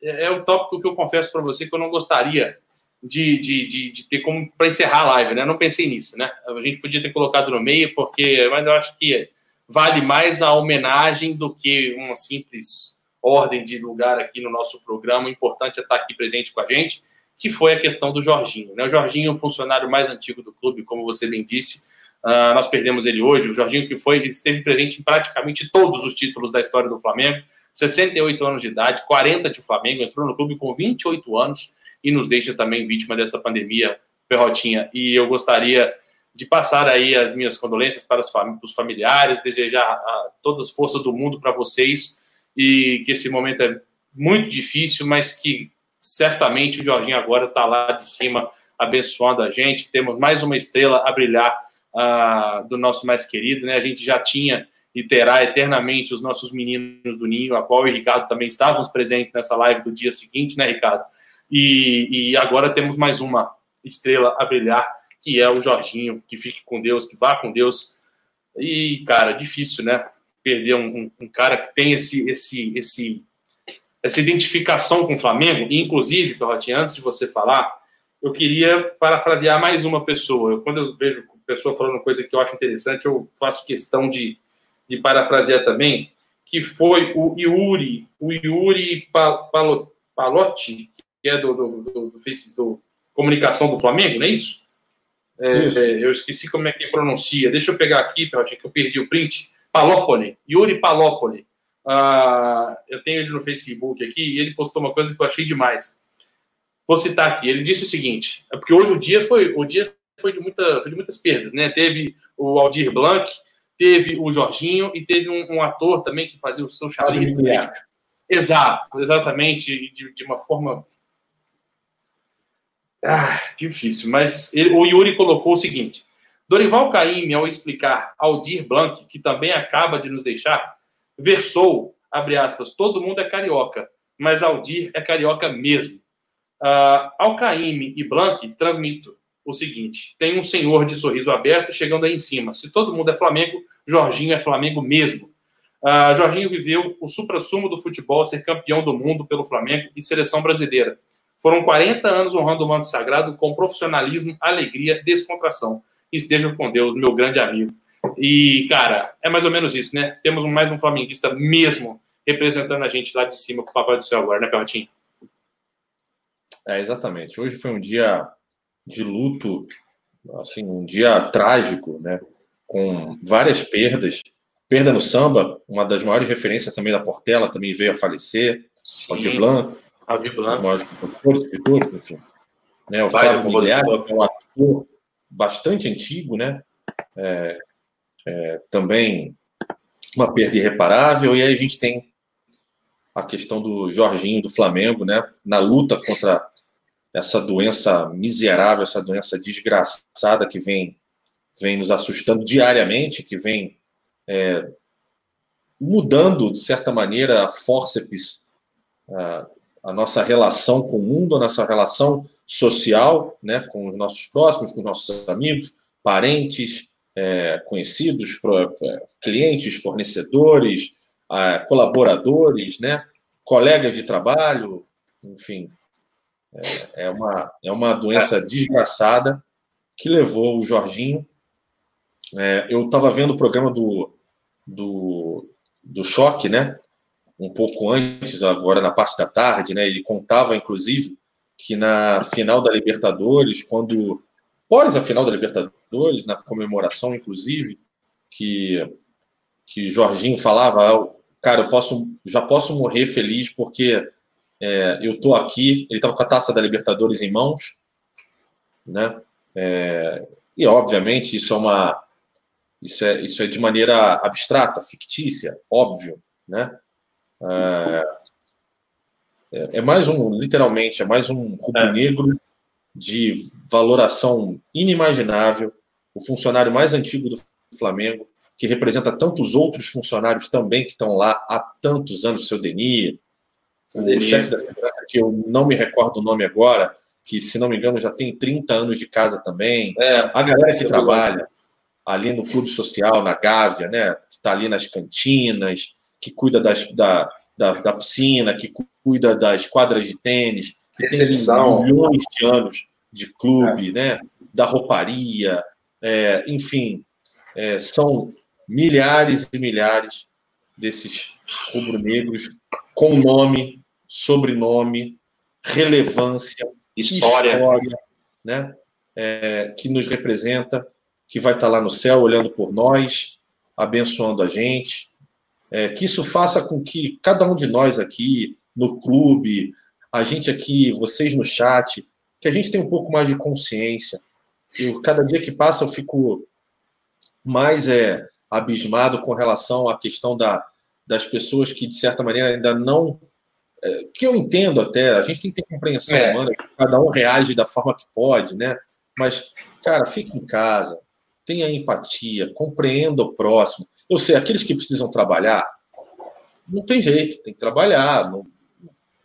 S2: é, é o tópico que eu confesso para você que eu não gostaria de, de, de, de ter como para encerrar a live, né? Não pensei nisso, né? A gente podia ter colocado no meio, porque, mas eu acho que vale mais a homenagem do que uma simples ordem de lugar aqui no nosso programa. O importante é estar aqui presente com a gente que foi a questão do Jorginho. Né? O Jorginho, o funcionário mais antigo do clube, como você bem disse, uh, nós perdemos ele hoje. O Jorginho que foi esteve presente em praticamente todos os títulos da história do Flamengo, 68 anos de idade, 40 de Flamengo, entrou no clube com 28 anos e nos deixa também vítima dessa pandemia, Perrotinha. E eu gostaria de passar aí as minhas condolências para, os familiares, desejar a, todas as forças do mundo para vocês e que esse momento é muito difícil, mas que certamente o Jorginho agora está lá de cima abençoando a gente. Temos mais uma estrela a brilhar uh, do nosso mais querido, né? A gente já tinha e terá eternamente os nossos meninos do Ninho, a qual o Ricardo também estávamos presentes nessa live do dia seguinte, né, Ricardo? E, e agora temos mais uma estrela a brilhar, que é o Jorginho, que fique com Deus, que vá com Deus. E, cara, difícil, né? Perder um, um, um cara que tem esse, esse, esse essa identificação com o Flamengo, e inclusive, Perrotinho, antes de você falar, eu queria parafrasear mais uma pessoa. Eu, quando eu vejo pessoa falando coisa que eu acho interessante, eu faço questão de, de parafrasear também, que foi o Yuri, o Yuri Palotti, que é do, do, do, do, do Comunicação do Flamengo, não é isso? É, isso. É, eu esqueci como é que pronuncia. Deixa eu pegar aqui, Perrotinho, que eu perdi o print. Palópoli, Yuri Palópoli. Uh, eu tenho ele no Facebook aqui e ele postou uma coisa que eu achei demais. Vou citar aqui. Ele disse o seguinte: é porque hoje o dia foi o dia foi de, muita, foi de muitas perdas, né? Teve o Aldir Blanc, teve o Jorginho e teve um, um ator também que fazia o seu Charlie. Exato, exatamente, de, de uma forma ah, difícil. Mas ele, o Yuri colocou o seguinte: Dorival Caymmi, ao explicar Aldir Blanc, que também acaba de nos deixar, versou, abre aspas, todo mundo é carioca, mas Aldir é carioca mesmo. Uh, Alcaíme e Blanc transmito o seguinte: tem um senhor de sorriso aberto chegando aí em cima. Se todo mundo é Flamengo, Jorginho é Flamengo mesmo. Uh, Jorginho viveu o supra-sumo do futebol, ser campeão do mundo pelo Flamengo e seleção brasileira. Foram 40 anos honrando o manto sagrado com profissionalismo, alegria, descontração. Esteja com Deus, meu grande amigo. E, cara, é mais ou menos isso, né? Temos mais um flamenguista mesmo representando a gente lá de cima com o Papai do Céu agora, né, Peltinho?
S4: É, exatamente. Hoje foi um dia de luto, assim, um dia trágico, né? Com várias perdas. Perda no samba, uma das maiores referências também da Portela, também veio a falecer. Aldir Blanc.
S2: Aldir Blanc.
S4: Maiores compositores, escritores, enfim. Né, o Flávio Miguel é um ator bastante antigo, né? É, é, também uma perda irreparável. E aí a gente tem a questão do Jorginho do Flamengo, né, na luta contra essa doença miserável, essa doença desgraçada que vem, vem nos assustando diariamente, que vem é, mudando, de certa maneira, a fórceps, a, a nossa relação com o mundo, a nossa relação social, né, com os nossos próximos, com os nossos amigos, parentes, é, conhecidos, é, clientes, fornecedores, colaboradores, né, colegas de trabalho, enfim. É, é, uma, é uma doença desgraçada que levou o Jorginho. É, eu estava vendo o programa do, do, do Choque, né? Um pouco antes, agora na parte da tarde, né? Ele contava, inclusive, que na final da Libertadores, quando após a final da Libertadores, na comemoração, inclusive, que, que Jorginho falava, ah, cara, eu posso, já posso morrer feliz porque é, eu tô aqui. Ele estava com a taça da Libertadores em mãos, né? É, E, obviamente, isso é uma. Isso é, isso é de maneira abstrata, fictícia, óbvio, né? É, é, é mais um, literalmente, é mais um rubro-negro de valoração inimaginável, o funcionário mais antigo do Flamengo, que representa tantos outros funcionários também que estão lá há tantos anos, o seu Denis, o chefe da segurança, que eu não me recordo o nome agora, que, se não me engano, já tem 30 anos de casa também. É, a galera que trabalha ali no clube social, na Gávea, né, que está ali nas cantinas, que cuida das, da, da, da, piscina, que cuida das quadras de tênis, que tem milhões de anos de clube, é. né, da rouparia, é, enfim, é, são milhares e milhares desses rubro-negros com nome, sobrenome, relevância, história, história né? É, que nos representa, que vai estar lá no céu olhando por nós, abençoando a gente. É, que isso faça com que cada um de nós aqui, no clube, a gente aqui, vocês no chat, que a gente tenha um pouco mais de consciência. Eu, cada dia que passa eu fico mais é, abismado com relação à questão da, das pessoas que, de certa maneira, ainda não. É, que eu entendo até, a gente tem que ter compreensão é. humana, cada um reage da forma que pode, né? Mas, cara, fique em casa, tenha empatia, compreenda o próximo. Eu sei, aqueles que precisam trabalhar, não tem jeito, tem que trabalhar, não,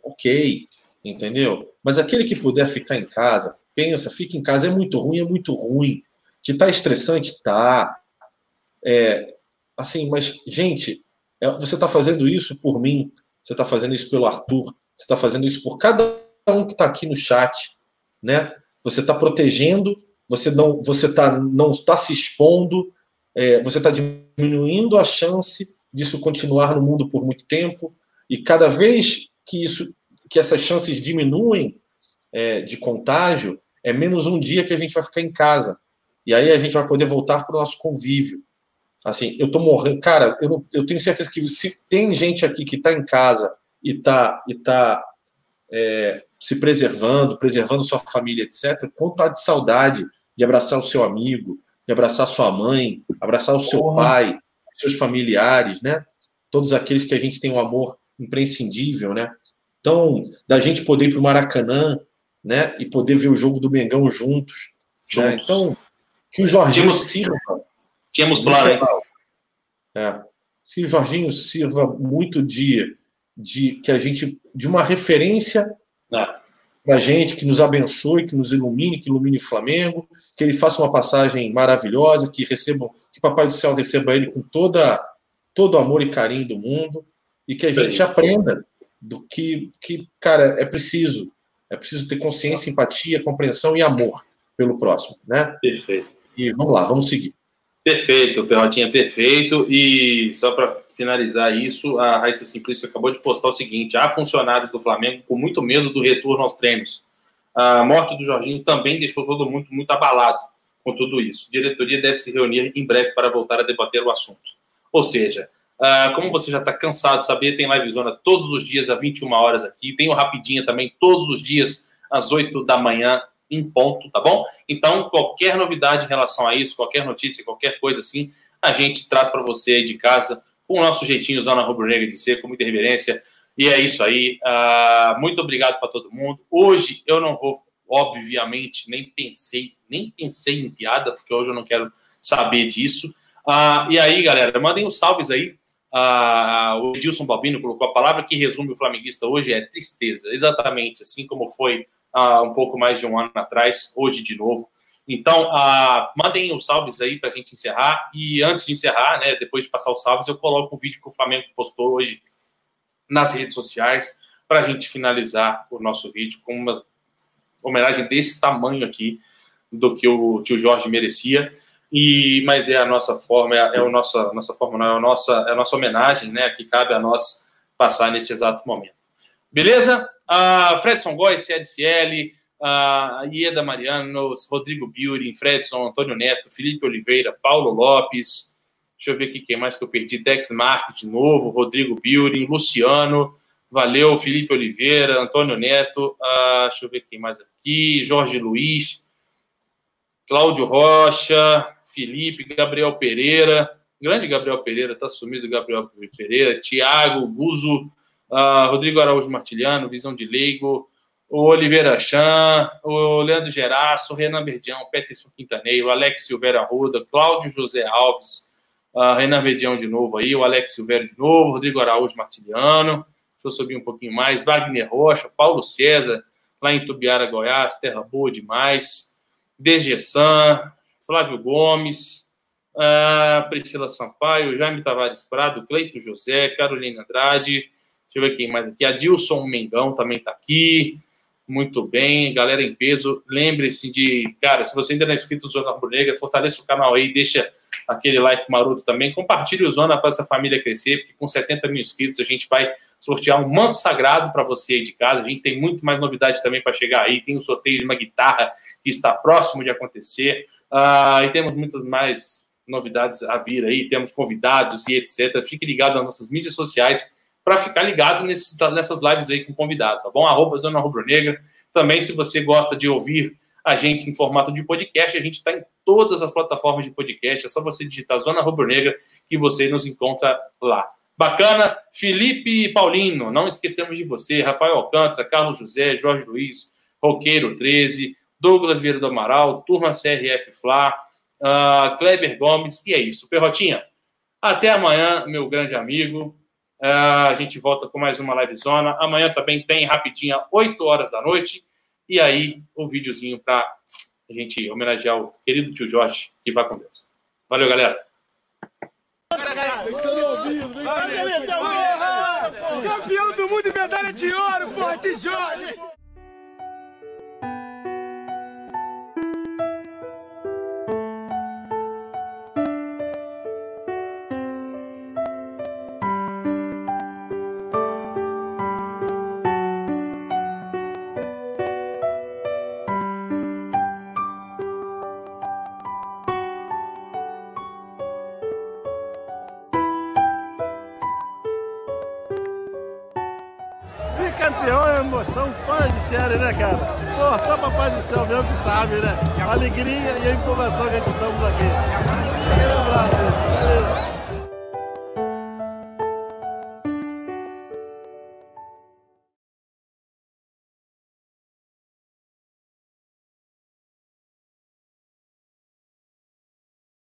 S4: ok, entendeu? Mas aquele que puder ficar em casa, pensa, fica em casa, é muito ruim, é muito ruim. Que tá estressante, tá. É, assim, mas, gente, é, você está fazendo isso por mim, você está fazendo isso pelo Arthur, você está fazendo isso por cada um que está aqui no chat, né? Você está protegendo, você não, você tá, não está se expondo, é, você está diminuindo a chance disso continuar no mundo por muito tempo, e cada vez que isso, que essas chances diminuem é, de contágio, é menos um dia que a gente vai ficar em casa. E aí a gente vai poder voltar para o nosso convívio. Assim, eu tô morrendo. Cara, eu, eu tenho certeza que se tem gente aqui que está em casa e está e tá, é, se preservando, preservando sua família, etc., quanto tá de saudade de abraçar o seu amigo, de abraçar sua mãe, abraçar o seu Porra. pai, seus familiares, né? Todos aqueles que a gente tem um amor imprescindível, né? Então, da gente poder ir para o Maracanã, né? E poder ver o jogo do Mengão juntos. Né? Então, que o Jorginho tínhamos, sirva.
S2: Tínhamos plano?
S4: É. Se o Jorginho sirva muito de, de que a gente de uma referência. Para a gente, que nos abençoe, que nos ilumine, que ilumine o Flamengo, que ele faça uma passagem maravilhosa, que receba, que o Papai do Céu receba ele com toda todo o amor e carinho do mundo e que a gente aprenda do que, que, cara, é preciso. É preciso ter consciência, empatia, compreensão e amor pelo próximo, né?
S2: Perfeito.
S4: E vamos lá, vamos seguir.
S2: Perfeito, Perrotinha, perfeito. E só para finalizar isso, a Raíssa Simplício acabou de postar o seguinte: há funcionários do Flamengo com muito medo do retorno aos treinos. A morte do Jorginho também deixou todo mundo muito abalado com tudo isso. A diretoria deve se reunir em breve para voltar a debater o assunto. Ou seja, como você já está cansado de saber, tem live zona todos os dias às 21 horas aqui. Tem o Rapidinha também todos os dias às 8 da manhã em ponto, tá bom? Então, qualquer novidade em relação a isso, qualquer notícia, qualquer coisa assim, a gente traz para você aí de casa, com o nosso jeitinho Zona Rubro Negra de ser, com muita reverência. E é isso aí. Uh, muito obrigado para todo mundo. Hoje eu não vou, obviamente, nem pensei, nem pensei em piada, porque hoje eu não quero saber disso. Uh, e aí, galera, mandem os salves aí. Uh, o Edilson Balbino colocou a palavra que resume o flamenguista hoje é tristeza, exatamente assim como foi há um pouco mais de um ano atrás, hoje de novo. Então, uh, mandem os salves aí para a gente encerrar. E antes de encerrar, né, depois de passar os salves, eu coloco o vídeo que o Flamengo postou hoje nas redes sociais para a gente finalizar o nosso vídeo com uma homenagem desse tamanho aqui do que o tio Jorge merecia. E, mas é a nossa forma, é, é a nossa, nossa forma, não, é a nossa, é a nossa homenagem, né, que cabe a nós passar nesse exato momento. Beleza? Uh, Fredson Góes, CDCL, uh, Ieda Marianos, Rodrigo Biuri, Fredson, Antônio Neto, Felipe Oliveira, Paulo Lopes, deixa eu ver aqui quem mais que eu perdi, Dex Mark de novo, Rodrigo Biuri, Luciano, valeu, Felipe Oliveira, Antônio Neto, uh, deixa eu ver quem mais aqui, Jorge Luiz, Cláudio Rocha, Felipe, Gabriel Pereira, grande Gabriel Pereira, tá sumido Gabriel Pereira, Tiago, Guzo, uh, Rodrigo Araújo Martiliano, Visão de Leigo, o Oliveira Chan, o Leandro Geraço, o Renan Verdião, Peterson Quintaneiro, o Alex Silveira Arruda, Cláudio José Alves, uh, Renan Verdião de novo aí, o Alex Silveira de novo, Rodrigo Araújo Martiliano, deixa eu subir um pouquinho mais, Wagner Rocha, Paulo César, lá em Tubiara, Goiás, terra boa demais, Degessan, Flávio Gomes, uh, Priscila Sampaio, Jaime Tavares Prado, Cleito José, Carolina Andrade, deixa eu ver quem mais aqui, Adilson Mengão também está aqui, muito bem, galera em peso. Lembre-se de, cara, se você ainda não é inscrito no Zona Rubro Negra, fortaleça o canal aí, deixa aquele like maroto também. Compartilhe o Zona para essa família crescer, porque com 70 mil inscritos a gente vai sortear um manto sagrado para você aí de casa. A gente tem muito mais novidade também para chegar aí. Tem o um sorteio de uma guitarra que está próximo de acontecer. Uh, e temos muitas mais novidades a vir aí. Temos convidados e etc. Fique ligado nas nossas mídias sociais para ficar ligado nesses, nessas lives aí com convidado, tá bom? Arroba Zona Rubro Negra. Também, se você gosta de ouvir a gente em formato de podcast, a gente está em todas as plataformas de podcast. É só você digitar Zona Rubro Negra que você nos encontra lá. Bacana, Felipe Paulino, não esquecemos de você, Rafael Alcântara, Carlos José, Jorge Luiz, Roqueiro 13, Douglas Vieira do Amaral, Turma CRF Fla, uh, Kleber Gomes, e é isso. Perrotinha, até amanhã, meu grande amigo. Uh, a gente volta com mais uma live zona. Amanhã também tem rapidinha, 8 horas da noite. E aí, o um videozinho para a gente homenagear o querido tio Jorge, que vai com Deus. Valeu, galera.
S3: Campeão do mundo e medalha de ouro, porra, Jorge! Série, né, cara? Pô, só papai do céu mesmo que sabe, né? A alegria e a empolgação que a gente estamos aqui. Aquele abraço, beleza?